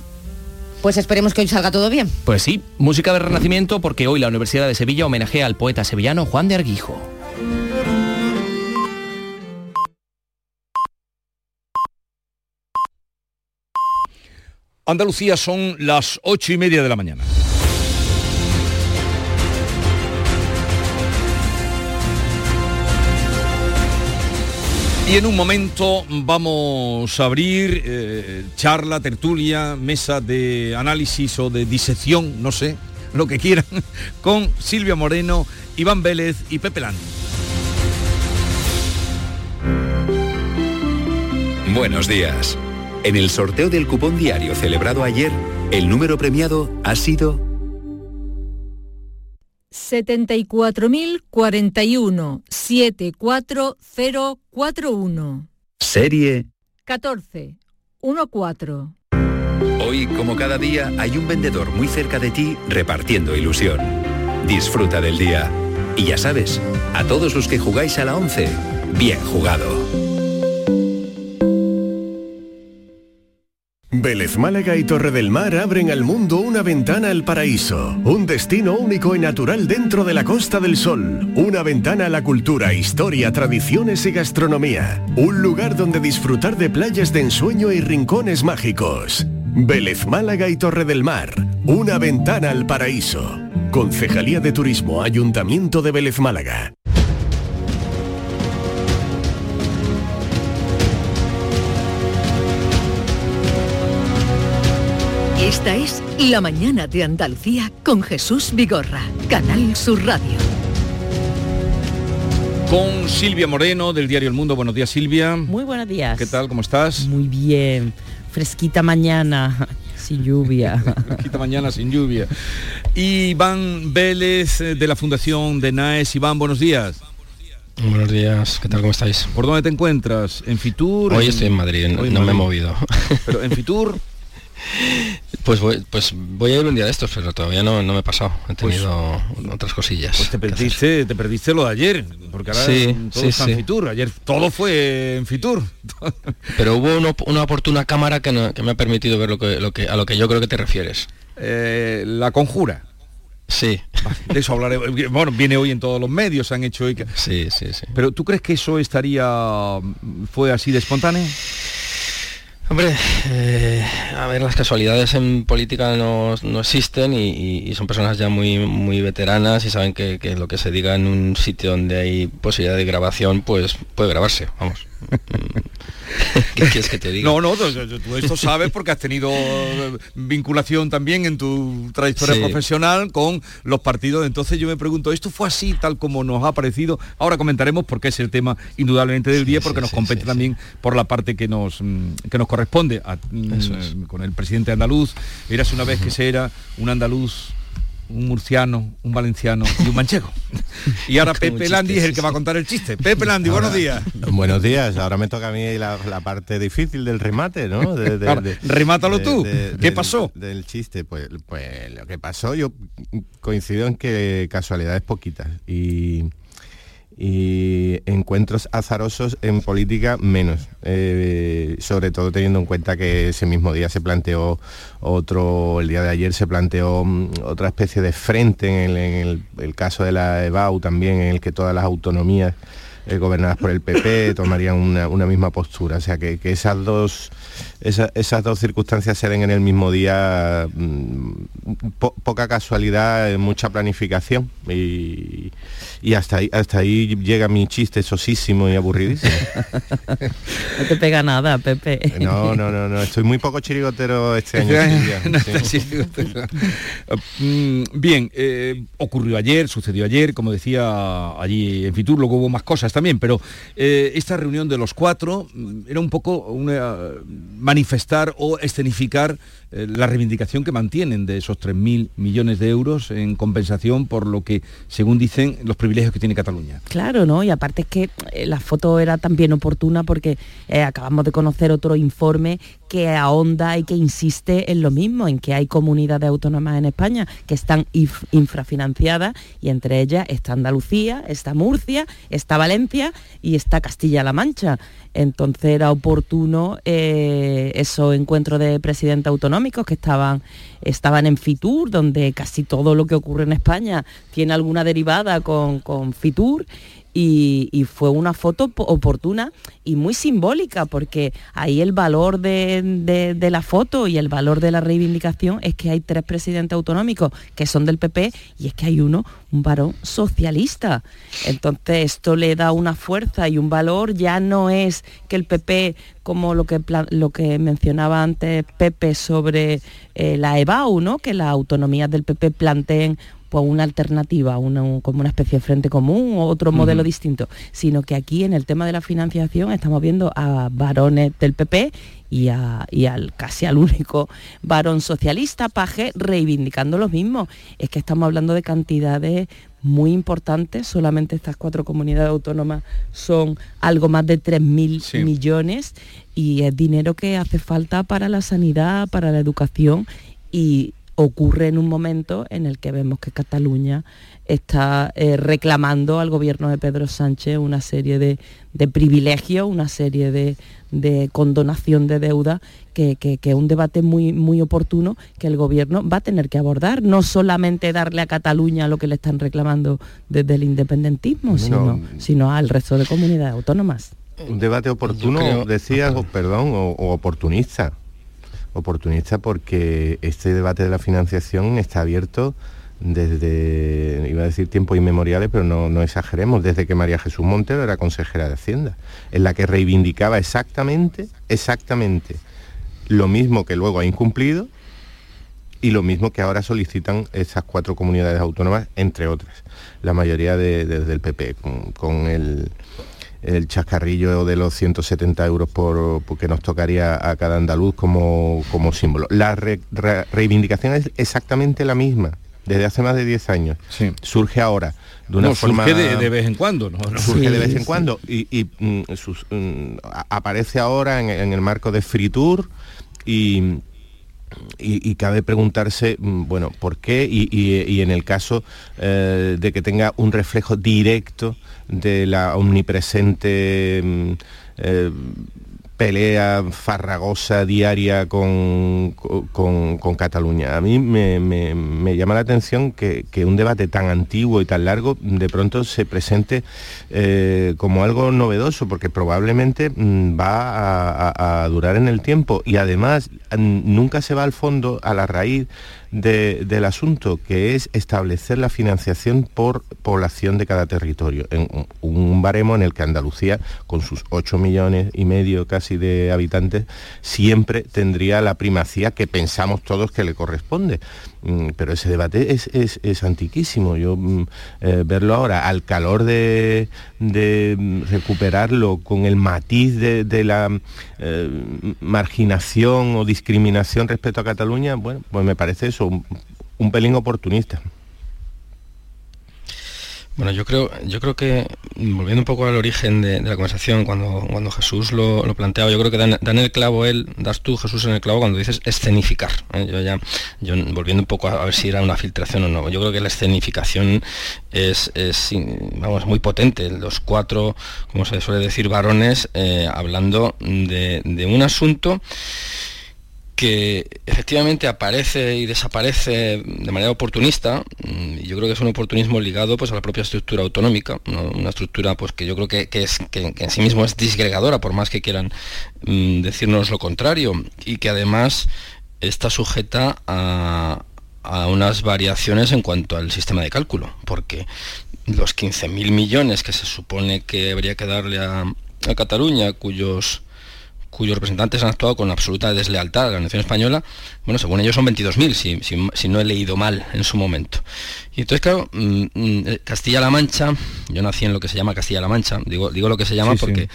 Pues esperemos que hoy salga todo bien. Pues sí, música de renacimiento porque hoy la Universidad de Sevilla homenajea al poeta sevillano Juan de Arguijo. Andalucía son las ocho y media de la mañana. Y en un momento vamos a abrir eh, charla, tertulia, mesa de análisis o de disección, no sé, lo que quieran, [LAUGHS] con Silvia Moreno, Iván Vélez y Pepe Landi. Buenos días. En el sorteo del cupón diario celebrado ayer, el número premiado ha sido 74.041 74041. Serie 14 14. Hoy, como cada día, hay un vendedor muy cerca de ti repartiendo ilusión. Disfruta del día. Y ya sabes, a todos los que jugáis a la 11, bien jugado. Vélez Málaga y Torre del Mar abren al mundo una ventana al paraíso, un destino único y natural dentro de la Costa del Sol, una ventana a la cultura, historia, tradiciones y gastronomía, un lugar donde disfrutar de playas de ensueño y rincones mágicos. Vélez Málaga y Torre del Mar, una ventana al paraíso. Concejalía de Turismo, Ayuntamiento de Vélez Málaga. Esta es La Mañana de Andalucía con Jesús Vigorra, Canal Sur Radio. Con Silvia Moreno del diario El Mundo. Buenos días, Silvia. Muy buenos días. ¿Qué tal? ¿Cómo estás? Muy bien. Fresquita mañana, sin lluvia. [LAUGHS] Fresquita mañana, sin lluvia. Iván Vélez eh, de la Fundación de NAES. Iván, buenos días. Buenos días, ¿qué tal? ¿Cómo estáis? ¿Por dónde te encuentras? ¿En Fitur? Hoy estoy en Madrid, no, en me he movido. Pero en Fitur, [LAUGHS] Pues voy, pues voy a ir un día de estos, pero todavía no, no me he pasado. He tenido otras cosillas. pues te perdiste, te perdiste lo de ayer, porque ahora Sí, todo sí, está sí. en Fitur. Ayer todo fue en Fitur. [LAUGHS] Pero hubo una, una oportuna cámara que, no- que me ha permitido ver lo que, lo que, a lo que yo creo que te refieres. Eh, la conjura. Sí. De eso hablaré. Bueno, viene hoy en todos los medios, han hecho hoy. que- Sí, sí, sí. Pero ¿tú crees que eso estaría fue así de espontáneo? Hombre, eh, a ver, las casualidades en política no, no existen y, son personas ya muy, muy veteranas y saben que lo que se diga en un sitio donde hay posibilidad de grabación, pues puede grabarse, vamos. [LAUGHS] [LAUGHS] ¿Qué quieres que te diga? No, no, tú, esto sabes porque has tenido eh, vinculación también en tu trayectoria Sí. profesional con los partidos. Entonces yo me pregunto, ¿esto fue así tal como nos ha parecido? Ahora comentaremos porque es el tema indudablemente del día, porque nos compete también por la parte que nos, mm, que nos corresponde a- mm, con el presidente andaluz. Eras una vez que se era un andaluz un murciano, un valenciano y un manchego. [LAUGHS] Y ahora Pepe Landi es el que va a contar el chiste. Pepe Landi, buenos días. Buenos días, ahora me toca a mí la, la parte difícil del remate, ¿no? De- de- [LAUGHS] Ahora, de- remátalo tú. ¿Qué del- pasó? Del chiste, pues, pues lo que pasó, yo coincido en que casualidades poquitas y, y encuentros azarosos en política menos, Eh, sobre todo teniendo en cuenta que ese mismo día se planteó otro, el día de ayer se planteó mm, otra especie de frente en el, en el- el caso de la EBAU también, en el que todas las autonomías eh, gobernadas por el PP [LAUGHS] tomarían una, una misma postura. O sea que, que esas dos esa- esas dos circunstancias se den en el mismo día, mm, po- poca casualidad, eh, mucha planificación y, y hasta ahí hasta ahí llega mi chiste sosísimo y aburridísimo. [LAUGHS] No te pega nada, Pepe. No, no, no, no, estoy muy poco chirigotero este año. Silvia, [LAUGHS] No sí. está chirigotero. Bien, eh, ocurrió ayer, sucedió ayer, como decía allí en Fitur, luego hubo más cosas también, pero eh, esta reunión de los cuatro mm, era un poco una, manifestar o escenificar eh, la reivindicación que mantienen de esos esos 3.000 millones de euros en compensación por lo que, según dicen, los privilegios que tiene Cataluña. Claro, ¿no? Y aparte es que eh, la foto era también oportuna porque eh, acabamos de conocer otro informe que ahonda y que insiste en lo mismo, en que hay comunidades autónomas en España que están infrafinanciadas y entre ellas está Andalucía, está Murcia, está Valencia y está Castilla-La Mancha. Entonces era oportuno eh, esos encuentros de presidentes autonómicos que estaban, estaban en Fitur, donde casi todo lo que ocurre en España tiene alguna derivada con, con Fitur y, fue una foto oportuna y muy simbólica porque ahí el valor de, la foto y el valor de la reivindicación es que hay tres presidentes autonómicos que son del PP y es que hay uno, un varón socialista. Entonces esto le da una fuerza y un valor, ya no es que el PP como lo que, lo que mencionaba antes Pepe sobre eh, la EBAU, ¿no? que las autonomías del PP planteen pues una alternativa, como una especie de frente común o otro modelo distinto, sino que aquí en el tema de la financiación estamos viendo a varones del PP y, al casi al único varón socialista, Paje, reivindicando lo mismo. Es que estamos hablando de cantidades muy importantes, solamente estas cuatro comunidades autónomas son algo más de 3.000 millones y es dinero que hace falta para la sanidad, para la educación y ocurre en un momento en el que vemos que Cataluña está eh, reclamando al gobierno de Pedro Sánchez una serie de, privilegios, una serie de, condonación de deuda, que, es un debate muy, muy oportuno que el gobierno va a tener que abordar, no solamente darle a Cataluña lo que le están reclamando desde el independentismo, sino, sino al resto de comunidades autónomas. Un debate oportuno, decías, perdón, o oportunista oportunista porque este debate de la financiación está abierto desde, iba a decir tiempos inmemoriales, pero no, no, exageremos, desde que María Jesús Montero era consejera de Hacienda, en la que reivindicaba exactamente, exactamente lo mismo que luego ha incumplido y lo mismo que ahora solicitan esas cuatro comunidades autónomas, entre otras, la mayoría desde el PP, con el el chascarrillo de los 170 euros por, que nos tocaría a cada andaluz como, como símbolo. La reivindicación es exactamente la misma, desde hace más de 10 años. Surge ahora de una forma... Surge de, vez en cuando, ¿no? Surge de vez en cuando y, mm, mm, aparece ahora en, el marco de Fritur y, y, cabe preguntarse, mm, bueno, ¿por qué? Y, en el caso eh, de que tenga un reflejo directo de la omnipresente mm, eh, pelea farragosa diaria con, con, Cataluña. A mí me, llama la atención que, un debate tan antiguo y tan largo de pronto se presente eh, como algo novedoso, porque probablemente mm, va a, durar en el tiempo y además nunca se va al fondo, a la raíz del asunto, que es establecer la financiación por población de cada territorio, en un baremo en el que Andalucía, con sus 8 millones y medio casi de habitantes, siempre tendría la primacía que pensamos todos que le corresponde. Mm, pero ese debate es, antiquísimo. Yo mm, eh, verlo ahora al calor de, mm, recuperarlo con el matiz de, la eh, marginación o discriminación respecto a Cataluña, bueno, pues me parece eso, un pelín oportunista. Bueno, yo creo, yo creo que, volviendo un poco al origen de, la conversación, cuando, cuando Jesús lo, lo planteaba, yo creo que dan, el clavo él, das tú Jesús en el clavo cuando dices escenificar. ¿eh? Yo ya, yo volviendo un poco a, ver si era una filtración o no, yo creo que la escenificación es, vamos, muy potente. Los cuatro, como se suele decir, varones, eh, hablando de un asunto que efectivamente aparece y desaparece de manera oportunista, mm, y yo creo que es un oportunismo ligado pues, a la propia estructura autonómica, una estructura pues, que yo creo que, es, que, en sí mismo es disgregadora, por más que quieran mm, decirnos lo contrario, y que además está sujeta a, unas variaciones en cuanto al sistema de cálculo, porque los 15.000 millones que se supone que habría que darle a Cataluña, cuyos cuyos representantes han actuado con absoluta deslealtad a la nación española, bueno, según ellos son 22.000, si, si, no he leído mal en su momento. Y entonces, claro, mm, mm, Castilla-La Mancha, yo nací en lo que se llama Castilla-La Mancha, digo, digo lo que se llama porque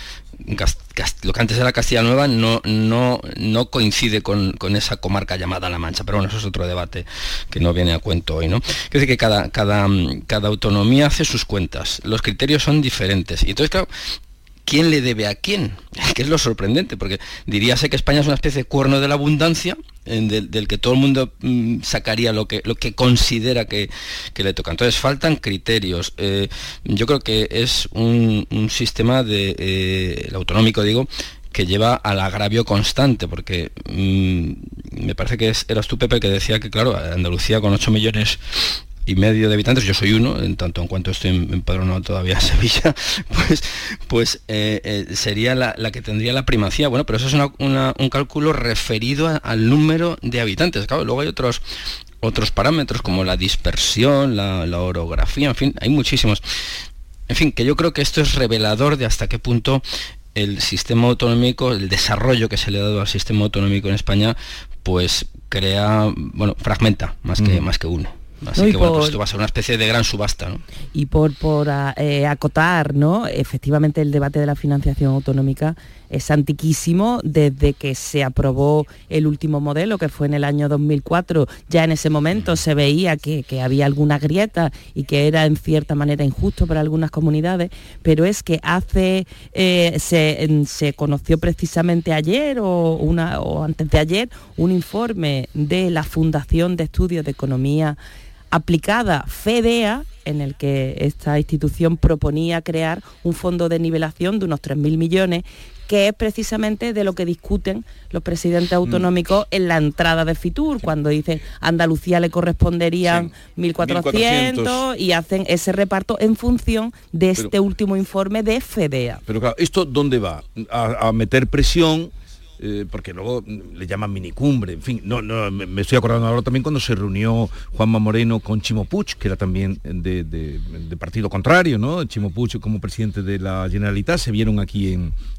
lo que antes era Castilla Nueva no, no, no coincide con, esa comarca llamada La Mancha, pero bueno, eso es otro debate que no viene a cuento hoy, ¿no? Quiere decir que cada, cada, cada autonomía hace sus cuentas, los criterios son diferentes. Y entonces, claro, quién le debe a quién, que es lo sorprendente, porque diríase que España es una especie de cuerno de la abundancia, del, que todo el mundo mm, sacaría lo que, lo que considera que, le toca. Entonces faltan criterios. Eh, yo creo que es un, sistema de, eh, el autonómico digo, que lleva al agravio constante, porque mm, me parece que eras tú, Pepe, que decía que, claro, Andalucía con 8 millones y medio de habitantes, yo soy uno, en tanto en cuanto estoy empadronado todavía en [LAUGHS] Sevilla, pues, pues eh, eh, sería la, que tendría la primacía. Bueno, pero eso es un cálculo referido al número de habitantes. Claro, luego hay otros otros parámetros como la dispersión, la, la orografía, en fin, hay muchísimos. En fin, que yo creo que esto es revelador de hasta qué punto el sistema autonómico, el desarrollo que se le ha dado al sistema autonómico en España, pues crea, bueno, fragmenta más que, más que uno. Así que bueno, pues esto va a ser una especie de gran subasta. ¿no? Y por, por ah, eh, acotar, ¿no? Efectivamente el debate de la financiación autonómica es antiquísimo desde que se aprobó el último modelo, que fue en el año 2004. Ya en ese momento se veía que, había alguna grieta y que era en cierta manera injusto para algunas comunidades, pero es que hace, eh, se, se, conoció precisamente ayer o, una, o antes de ayer un informe de la Fundación de Estudios de Economía aplicada FEDEA, en el que esta institución proponía crear un fondo de nivelación de unos 3.000 millones, que es precisamente de lo que discuten los presidentes autonómicos en la entrada de FITUR, cuando dicen Andalucía le corresponderían 1.400 y hacen ese reparto en función de este último informe de FEDEA. Pero claro, ¿esto dónde va? a meter presión eh, porque luego le llaman minicumbre, en fin, no, no, me estoy acordando ahora también cuando se reunió Juanma Moreno con Chimo Puig, que era también de, partido contrario, ¿no? Chimo Puig como presidente de la Generalitat se vieron aquí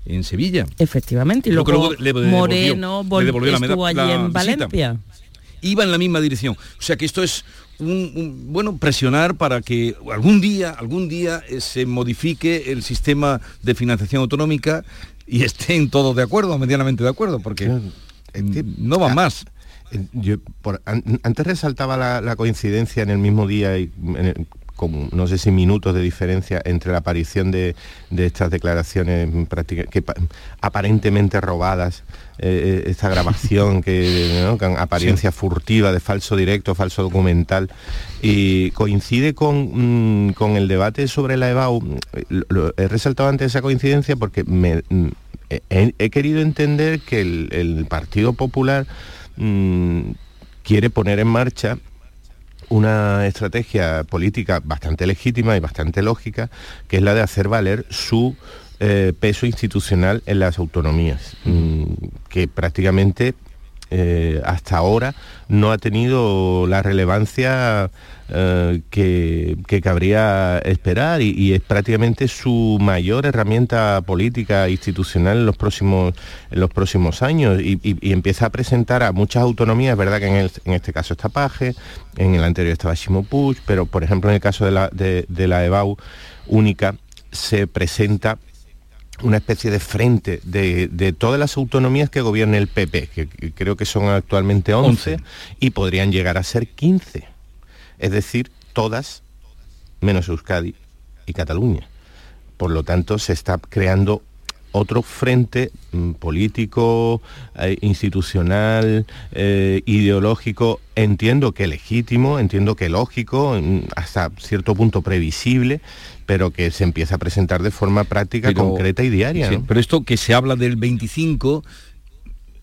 en, Sevilla. Efectivamente, y luego, Moreno estuvo allí en Valencia. Iba en la misma dirección. O sea que esto es un, bueno presionar para que algún día algún día eh, se modifique el sistema de financiación autonómica y estén todos de acuerdo, medianamente de acuerdo, porque no va más. Yo, antes resaltaba la, coincidencia en el mismo día y no sé si minutos de diferencia entre la aparición de, estas declaraciones que, aparentemente robadas, eh, eh, esta grabación que, con apariencia furtiva de falso directo, falso documental, y coincide con, mm, con el debate sobre la EBAU. he resaltado antes esa coincidencia porque me, mm, he, querido entender que el, Partido Popular mm, quiere poner en marcha una estrategia política bastante legítima y bastante lógica, que es la de hacer valer su eh, peso institucional en las autonomías, mm, que prácticamente eh, hasta ahora no ha tenido la relevancia eh, que, cabría esperar y, es prácticamente su mayor herramienta política institucional en los próximos, en los próximos años y, empieza a presentar a muchas autonomías, verdad que en, este caso está Paje, en el anterior estaba Shimo pero por ejemplo en el caso de la, de, de la EBAU única se presenta una especie de frente de, todas las autonomías que gobierna el PP, que, creo que son actualmente 11, y podrían llegar a ser 15. Es decir, todas menos Euskadi y Cataluña. Por lo tanto, se está creando otro frente mm, político, eh, institucional, eh, ideológico, entiendo que legítimo, entiendo que lógico, mm, hasta cierto punto previsible, pero que se empieza a presentar de forma práctica, concreta y diaria. Pero esto que se habla del 25,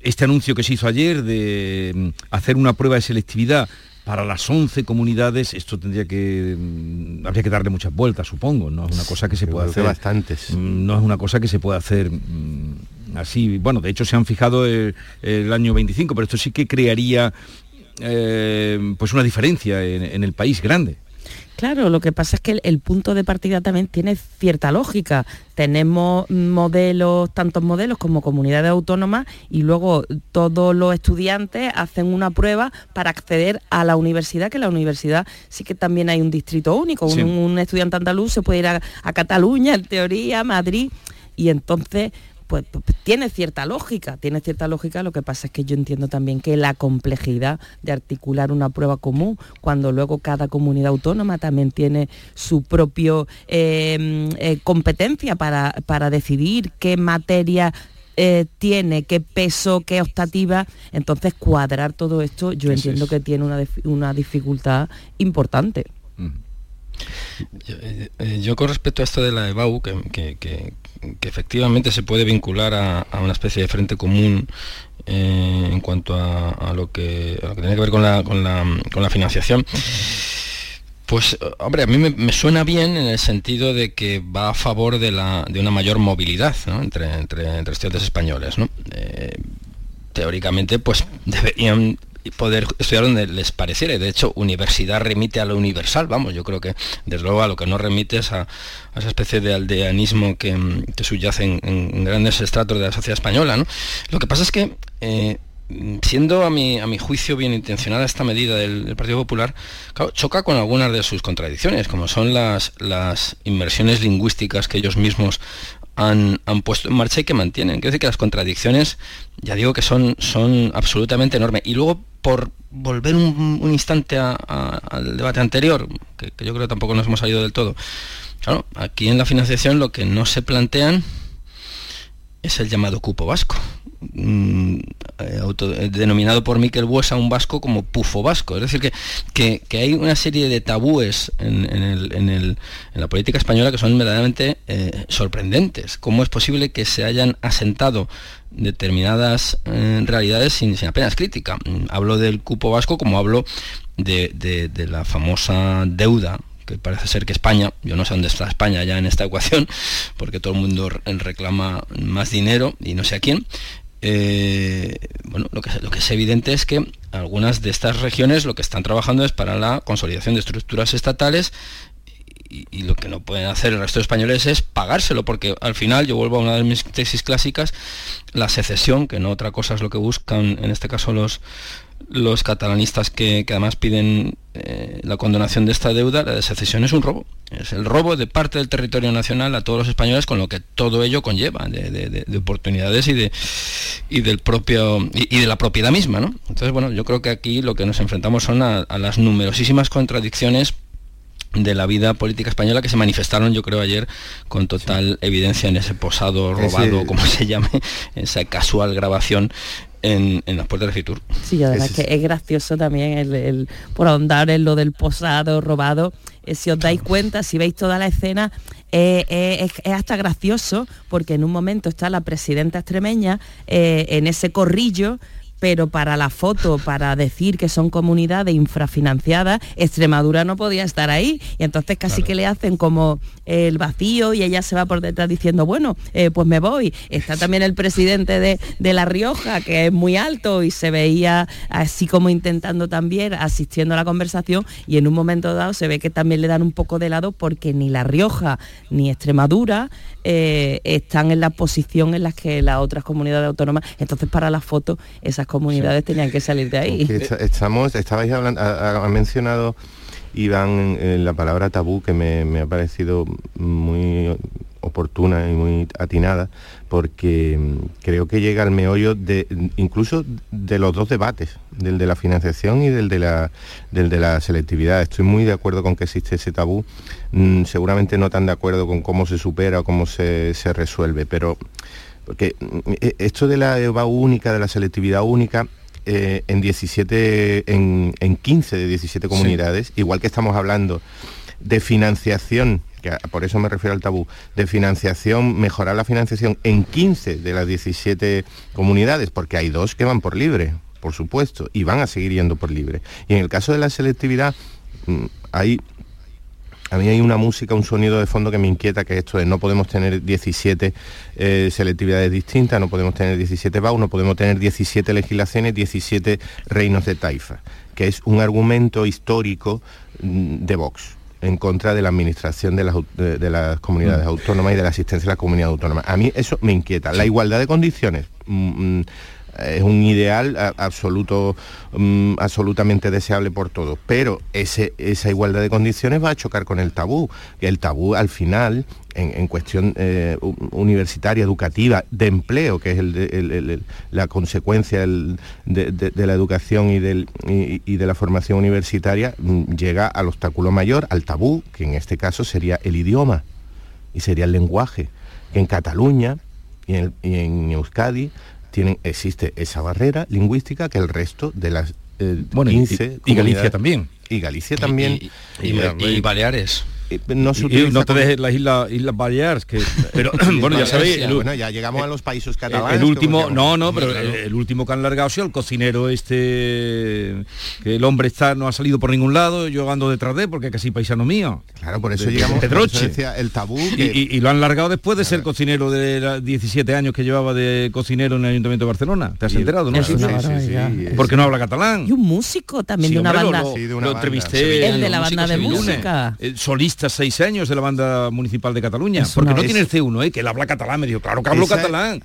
este anuncio que se hizo ayer de mm, hacer una prueba de selectividad para las 11 comunidades esto tendría que mm, habría que darle muchas vueltas supongo no es una cosa que se puede hacer. bastantes. Mm, no es una cosa que se puede hacer así. Bueno de hecho se han fijado el, año 25 pero esto sí que crearía eh, pues una diferencia en el país grande Claro, lo que pasa es que el, punto de partida también tiene cierta lógica. Tenemos modelos, tantos modelos como comunidades autónomas y luego todos los estudiantes hacen una prueba para acceder a la universidad, que la universidad sí que también hay un distrito único. Un, estudiante andaluz se puede ir a, a Cataluña, en teoría, a Madrid, y entonces pues, pues, tiene cierta lógica, tiene cierta lógica, lo que pasa es que yo entiendo también que la complejidad de articular una prueba común, cuando luego cada comunidad autónoma también tiene su propio em, eh, competencia para, para decidir qué materia eh, tiene, qué peso, qué optativa, entonces cuadrar todo esto yo entiendo que tiene una, una dificultad importante. Yo, con respecto a esto de la EBAU, que, que efectivamente se puede vincular a, una especie de frente común eh, en cuanto a, lo que, tiene que ver con la, con la, financiación. Pues, hombre, a mí me, suena bien en el sentido de que va a favor de, la, de una mayor movilidad entre, entre, entre, estudiantes españoles. Eh, teóricamente, pues deberían poder estudiar donde les pareciera. De hecho, universidad remite a lo universal, vamos, yo creo que desde luego a lo que no remite es a, esa especie de aldeanismo que, subyace en, grandes estratos de la sociedad española. ¿no? Lo que pasa es que, eh, siendo a mi, a mi juicio bien intencionada esta medida del, Partido Popular, choca con algunas de sus contradicciones, como son las, las inversiones lingüísticas que ellos mismos han, puesto en marcha y que mantienen. Quiero decir que las contradicciones, ya digo que son, son absolutamente enormes. Y luego, por volver un, instante al debate anterior, que, yo creo tampoco nos hemos salido del todo, claro, aquí en la financiación lo que no se plantean es el llamado cupo vasco. Mm, eh, eh, denominado por Miquel Buesa un vasco como pufo vasco. Es decir, que, que, hay una serie de tabúes en, la política española que son verdaderamente eh, sorprendentes. ¿Cómo es posible que se hayan asentado determinadas realidades sin, apenas crítica? Mm, hablo del cupo vasco como hablo de la famosa deuda parece ser que España, yo no sé dónde está España ya en esta ecuación, porque todo el mundo reclama más dinero y no sé a quién, eh, bueno, lo que, lo que es evidente es que algunas de estas regiones lo que están trabajando es para la consolidación de estructuras estatales y, lo que no pueden hacer el resto de españoles es pagárselo, porque al final, yo vuelvo a una de mis tesis clásicas, la secesión, que no otra cosa es lo que buscan en este caso los, los catalanistas que, además piden eh, la condonación de esta deuda, la de secesión es un robo. Es el robo de parte del territorio nacional a todos los españoles con lo que todo ello conlleva de, oportunidades y de y del propio y, de la propiedad misma, ¿no? Entonces, bueno, yo creo que aquí lo que nos enfrentamos son a, las numerosísimas contradicciones de la vida política española que se manifestaron yo creo ayer con total evidencia en ese posado robado, como se llame, [LAUGHS] esa casual grabación en, las puertas de Fitur. Sí, además que es gracioso también el, por ahondar en lo del posado robado. Eh, si os dais cuenta, si veis toda la escena, eh, eh, es, hasta gracioso porque en un momento está la presidenta extremeña en ese corrillo pero para la foto, para decir que son comunidades infrafinanciadas, Extremadura no podía estar ahí. Y entonces casi que le hacen como el vacío y ella se va por detrás diciendo, bueno, eh, pues me voy. Está también el presidente de, La Rioja, que es muy alto y se veía así como intentando también, asistiendo a la conversación, y en un momento dado se ve que también le dan un poco de lado porque ni La Rioja ni Extremadura eh, están en la posición en la que las otras comunidades autónomas, entonces para la foto esas comunidades tenían que salir de ahí. estamos, estabais hablando, ha, mencionado Iván la palabra tabú que me, ha parecido muy oportuna y muy atinada porque mm, creo que llega al meollo de incluso de los dos debates, del de la financiación y del de la, del de la selectividad. Estoy muy de acuerdo con que existe ese tabú, mm, seguramente no tan de acuerdo con cómo se supera o cómo se, se resuelve, pero porque mm, e, esto de la EVA única, de la selectividad única, eh, en 17, en, 15 de 17 comunidades, igual que estamos hablando de financiación, que por eso me refiero al tabú, de financiación, mejorar la financiación en 15 de las 17 comunidades, porque hay dos que van por libre, por supuesto, y van a seguir yendo por libre. Y en el caso de la selectividad, mm, hay a mí hay una música, un sonido de fondo que me inquieta, que esto es, no podemos tener 17 eh, selectividades distintas, no podemos tener 17 BAU, no podemos tener 17 legislaciones, 17 reinos de taifa, que es un argumento histórico mm, de Vox en contra de la administración de las, comunidades mm. autónomas y de la asistencia a la comunidad autónoma. A mí eso me inquieta. La igualdad de condiciones. Mm, es un ideal absoluto, mm, absolutamente deseable por todos, pero ese, esa igualdad de condiciones va a chocar con el tabú, el tabú al final, en, cuestión eh, universitaria, educativa, de empleo, que es la consecuencia de, la educación y, del, y de la formación universitaria, mm, llega al obstáculo mayor, al tabú, que en este caso sería el idioma y sería el lenguaje, que en Cataluña y en, Euskadi tienen, existe esa barrera lingüística que el resto de las eh, bueno, 15 y, Galicia también. Y Galicia también. y Baleares. Eh, no, te dejes las islas, islas Baleares, que, [LAUGHS] pero bueno, ya sabéis. bueno, ya llegamos a los países catalanes. El último, no, no, pero el, último que han largado ha el cocinero este, que el hombre está no ha salido por ningún lado, yo ando detrás de él porque casi paisano mío. Claro, por eso llegamos a el tabú. Y, lo han largado después de ser cocinero de 17 años que llevaba de cocinero en el Ayuntamiento de Barcelona. ¿Te has enterado? ¿no? Sí, porque no habla catalán. Y un músico también de una banda. Lo, entrevisté. El de la banda de música. Solista seis años de la banda municipal de Cataluña. porque no tiene el C1, ¿eh? que él habla catalán. Me dijo, claro que hablo catalán.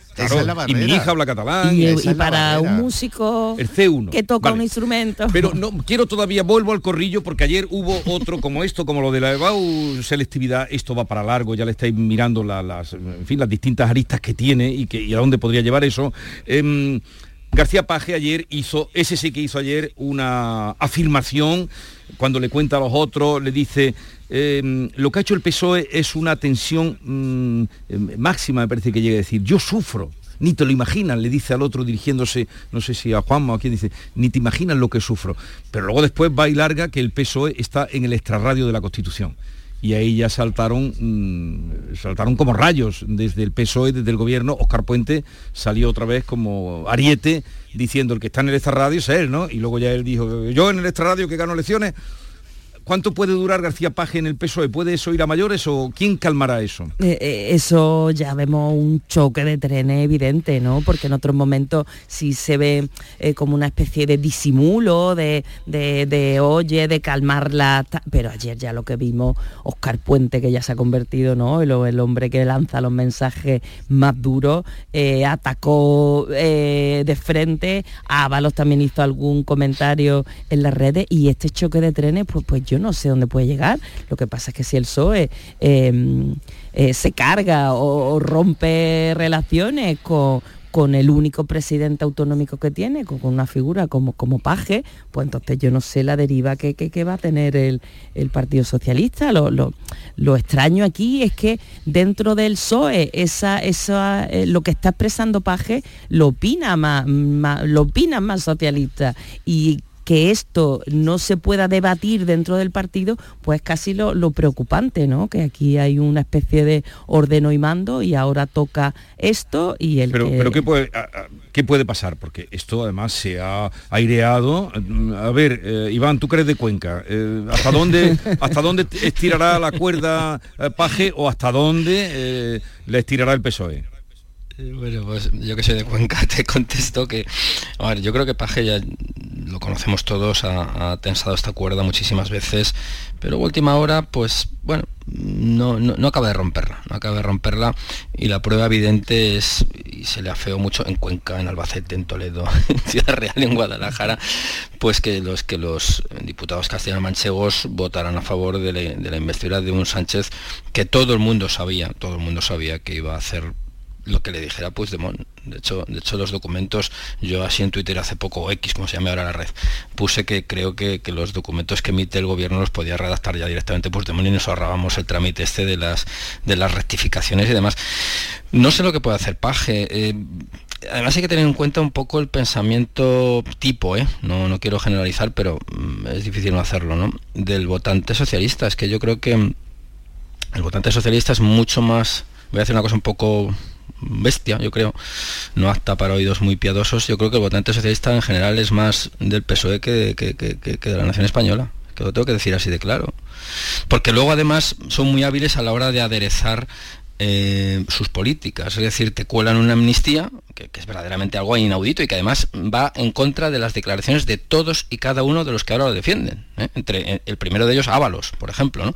y mi hija habla catalán. Y, para un músico el C1. que toca un instrumento. Pero no quiero todavía, vuelvo al corrillo, porque ayer hubo otro como esto, como lo de la EBAU selectividad, esto va para largo, ya le estáis mirando las, en fin, las distintas aristas que tiene y, que, y a dónde podría llevar eso. Em, García Paje ayer hizo, ese sí que hizo ayer una afirmación, cuando le cuenta a los otros, le dice, em, lo que ha hecho el PSOE es una tensión mm, em, máxima, me parece que llega a decir, yo sufro, ni te lo imaginas, le dice al otro dirigiéndose, no sé si a Juanma o a quien dice, ni te imaginas lo que sufro. Pero luego después va y larga que el PSOE está en el extrarradio de la Constitución y ahí ya saltaron, mm, saltaron como rayos desde el PSOE, desde el gobierno. Oscar Puente salió otra vez como ariete diciendo el que está en el extrarradio es él, ¿no? Y luego ya él dijo, yo en el extrarradio que gano elecciones, ¿Cuánto puede durar García Paje en el PSOE? ¿Puede eso ir a mayores o quién calmará eso? Eh, eh, eso ya vemos un choque de trenes evidente, ¿no? Porque en otros momentos sí se ve eh, como una especie de disimulo, de, de, oye, de calmarla. Pero ayer ya lo que vimos, Oscar Puente, que ya se ha convertido, ¿no? El, hombre que lanza los mensajes más duros, atacó de frente, Ábalos también hizo algún comentario en las redes y este choque de trenes, pues, pues yo yo no sé dónde puede llegar. Lo que pasa es que si el PSOE em, eh, se carga o, rompe relaciones con, con el único presidente autonómico que tiene, con, una figura como, como Paje, pues entonces yo no sé la deriva que, va a tener el, Partido Socialista. Lo, lo, extraño aquí es que dentro del PSOE esa, esa, eh, lo que está expresando Paje lo opina más, lo opina más socialista y que esto no se pueda debatir dentro del partido, pues casi lo, preocupante, ¿no? Que aquí hay una especie de ordeno y mando y ahora toca esto y el pero, pero ¿qué puede, ¿qué puede pasar? Porque esto además se ha aireado. A ver, eh, Iván, tú crees de Cuenca. Eh, ¿Hasta dónde [LAUGHS] hasta dónde estirará la cuerda eh, Paje o hasta dónde le estirará el PSOE? Bueno, pues yo que soy de Cuenca [LAUGHS] te contesto que, a ver, yo creo que Paje ya lo conocemos todos, ha, tensado esta cuerda muchísimas veces, pero última hora, pues bueno, no, no, acaba de romperla, no acaba de romperla y la prueba evidente es, y se le afeó mucho en Cuenca, en Albacete, en Toledo, [LAUGHS] en Ciudad Real, en Guadalajara, pues que los que los diputados castellanos manchegos votaran a favor de la, de la investidura de un Sánchez que todo el mundo sabía, todo el mundo sabía que iba a hacer lo que le dijera Puigdemont. De hecho, de hecho los documentos, yo así en Twitter hace poco, X, como se llama ahora la red, puse que creo que, los documentos que emite el gobierno los podía redactar ya directamente Puigdemont y nos ahorrábamos el trámite este de las, de las rectificaciones y demás. No sé lo que puede hacer Paje. Eh, además hay que tener en cuenta un poco el pensamiento tipo, ¿eh? no, no quiero generalizar, pero mm, es difícil no hacerlo, ¿no? Del votante socialista. Es que yo creo que el votante socialista es mucho más... Voy a hacer una cosa un poco bestia, yo creo, no apta para oídos muy piadosos, yo creo que el votante socialista en general es más del PSOE que, de la nación española, que lo tengo que decir así de claro. Porque luego además son muy hábiles a la hora de aderezar eh, sus políticas, es decir, te cuelan una amnistía, que, es verdaderamente algo inaudito y que además va en contra de las declaraciones de todos y cada uno de los que ahora lo defienden. ¿eh? Entre eh, el primero de ellos, Ábalos, por ejemplo. ¿no?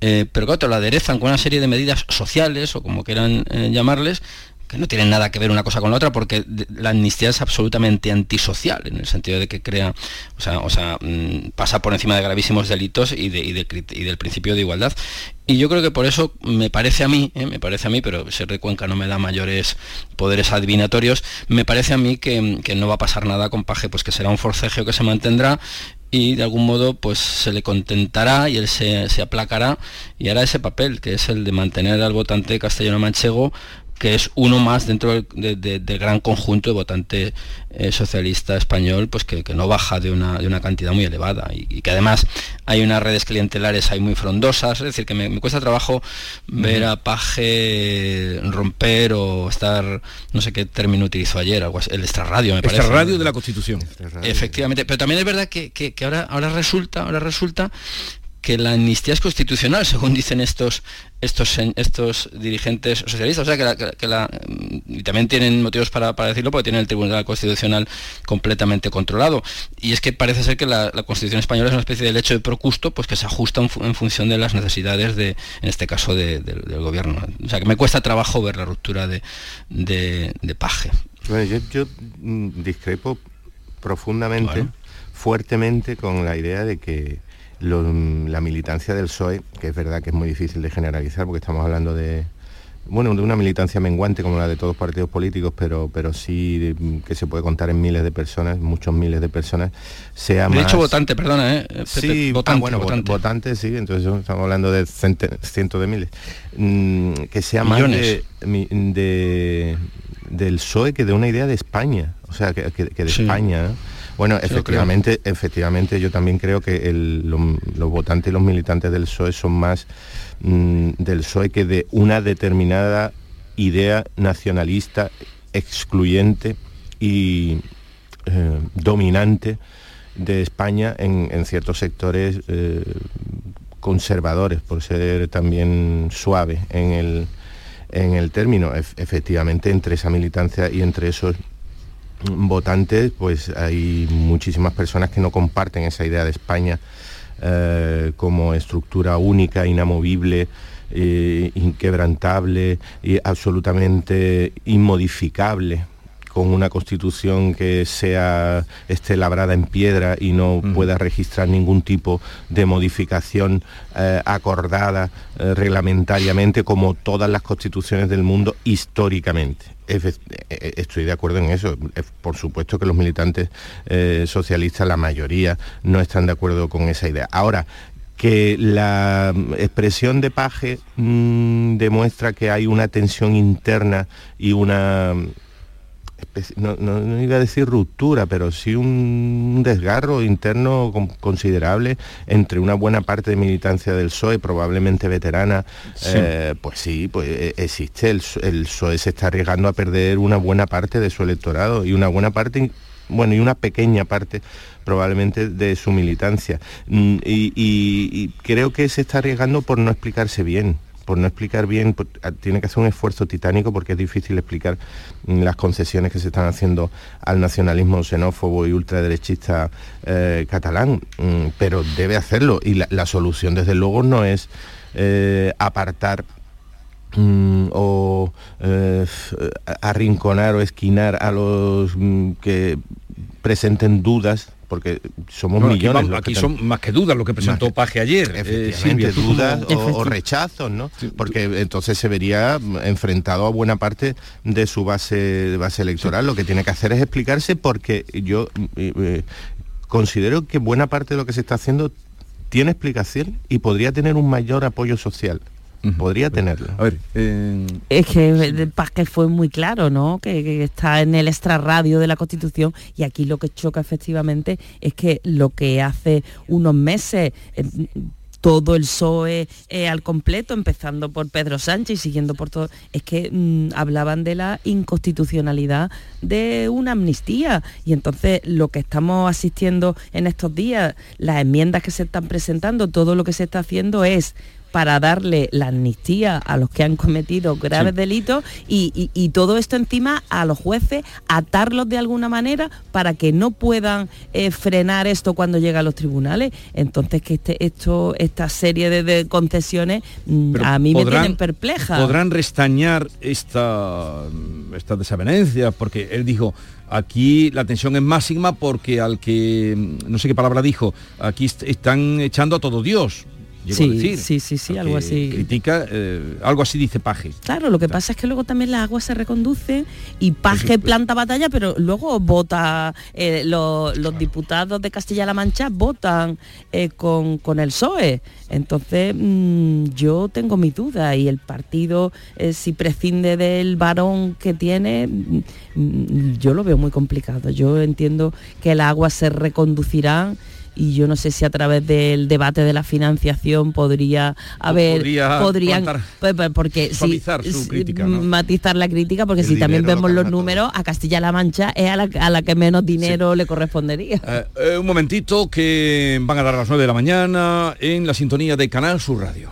Eh, pero claro, te lo aderezan con una serie de medidas sociales o como quieran eh, llamarles que no tienen nada que ver una cosa con la otra, porque la amnistía es absolutamente antisocial, en el sentido de que crea, o sea, o sea mm, pasa por encima de gravísimos delitos y, de, y, del principio de igualdad. Y yo creo que por eso me parece a mí, ¿eh? me parece a mí, pero ser de Cuenca no me da mayores poderes adivinatorios, me parece a mí que, que, no va a pasar nada con Paje, pues que será un forcejeo que se mantendrá y de algún modo pues se le contentará y él se, se, aplacará. Y hará ese papel que es el de mantener al votante castellano manchego que es uno más dentro del gran conjunto de votante eh, socialista español, pues que, no baja de una, de una cantidad muy elevada y, que además hay unas redes clientelares ahí muy frondosas, es decir, que me, cuesta trabajo ver a Paje romper o estar, no sé qué término utilizó ayer, algo el extrarradio, me parece. Extrarradio de la Constitución. Efectivamente, pero también es verdad que, que, que ahora, ahora resulta, ahora resulta que la amnistía es constitucional, según dicen estos, estos, estos dirigentes socialistas. O sea, que la, y también tienen motivos para, decirlo porque tienen el Tribunal Constitucional completamente controlado. Y es que parece ser que la, Constitución española es una especie de lecho de procusto pues que se ajusta en, función de las necesidades, de, en este caso, del gobierno. O sea, que me cuesta trabajo ver la ruptura de, Paje. Bueno, yo, mm, discrepo profundamente, fuertemente con la idea de que la militancia del PSOE, que es verdad que es muy difícil de generalizar porque estamos hablando de, bueno, de una militancia menguante como la de todos los partidos políticos, pero, pero sí que se puede contar en miles de personas, muchos miles de personas, sea de hecho, votante, perdona, ¿eh? sí, ah, bueno, votante. sí, entonces estamos hablando de cientos de miles. Mm, que sea más de, del PSOE que de una idea de España, o sea, que, de España. Bueno, efectivamente, efectivamente, yo también creo que los votantes y los militantes del PSOE son más mm, del PSOE que de una determinada idea nacionalista excluyente y eh, dominante de España en, ciertos sectores eh, conservadores, por ser también suave en el, en el término. efectivamente, entre esa militancia y entre esos votantes, pues hay muchísimas personas que no comparten esa idea de España eh, como estructura única, inamovible, eh, inquebrantable y absolutamente inmodificable con una constitución que sea esté labrada en piedra y no pueda registrar ningún tipo de modificación eh, acordada reglamentariamente como todas las constituciones del mundo históricamente. Eh, estoy de acuerdo en eso. Por supuesto que los militantes eh, socialistas, la mayoría, no están de acuerdo con esa idea. Ahora, que la expresión de Paje mm, demuestra que hay una tensión interna y una no, iba a decir ruptura, pero sí un desgarro interno considerable entre una buena parte de militancia del PSOE, probablemente veterana, eh, pues sí, pues eh, existe, el, el, PSOE se está arriesgando a perder una buena parte de su electorado y una buena parte, bueno, y una pequeña parte probablemente de su militancia. Mm, y creo que se está arriesgando por no explicarse bien por no explicar bien, ah, tiene que hacer un esfuerzo titánico porque es difícil explicar mm, las concesiones que se están haciendo al nacionalismo xenófobo y ultraderechista eh, catalán, mm, pero debe hacerlo y la, solución desde luego no es eh, apartar mm, o eh, arrinconar o esquinar a los que presenten dudas porque somos millones. Aquí, son más que dudas lo que presentó Paje ayer. Eh, efectivamente, dudas o, rechazos, ¿no? Porque entonces se vería enfrentado a buena parte de su base, base electoral. Lo que tiene que hacer es explicarse porque yo eh, eh, considero que buena parte de lo que se está haciendo tiene explicación y podría tener un mayor apoyo social. Podría tenerlo. A ver, Es que Pásquez fue muy claro, ¿no? Que, está en el extrarradio de la Constitución y aquí lo que choca efectivamente es que lo que hace unos meses eh, todo el PSOE eh, al completo, empezando por Pedro Sánchez y siguiendo por todo, es que mm, hablaban de la inconstitucionalidad de una amnistía. Y entonces lo que estamos asistiendo en estos días, las enmiendas que se están presentando, todo lo que se está haciendo es para darle la amnistía a los que han cometido graves Sí. delitos y, y- y todo esto encima a los jueces, atarlos de alguna manera para que no puedan eh, frenar esto cuando llega a los tribunales. Entonces que este, esto, esta serie de, de concesiones mm, Pero a mí me tienen perpleja. Podrán restañar esta, esta desavenencia, porque él dijo, aquí la tensión es máxima porque al que, no sé qué palabra dijo, aquí est- están echando a todo Dios. Llegó a Sí, decir. sí, sí, sí, algo así. Critica, eh, algo así dice Paje. Claro, lo que pasa es que luego también la agua se reconduce y Paje planta batalla, pero luego vota, eh, lo- los diputados de Castilla-La Mancha votan eh, con, con el PSOE. Entonces mm, yo tengo mis dudas y el partido, si prescinde del varón que tiene, mm, mm, yo lo veo muy complicado. Yo entiendo que el agua se reconducirá y yo no sé si a través del debate de la financiación podría haber podría podrían plantar- pues, pues, porque si- suavizar su si- crítica, ¿no? matizar la crítica porque El si también lo vemos los todo. números a Castilla-La Mancha es a la, a la que menos dinero le correspondería Eh, eh, un momentito que van a dar las 9 de la mañana en la sintonía de Canal Sur Radio.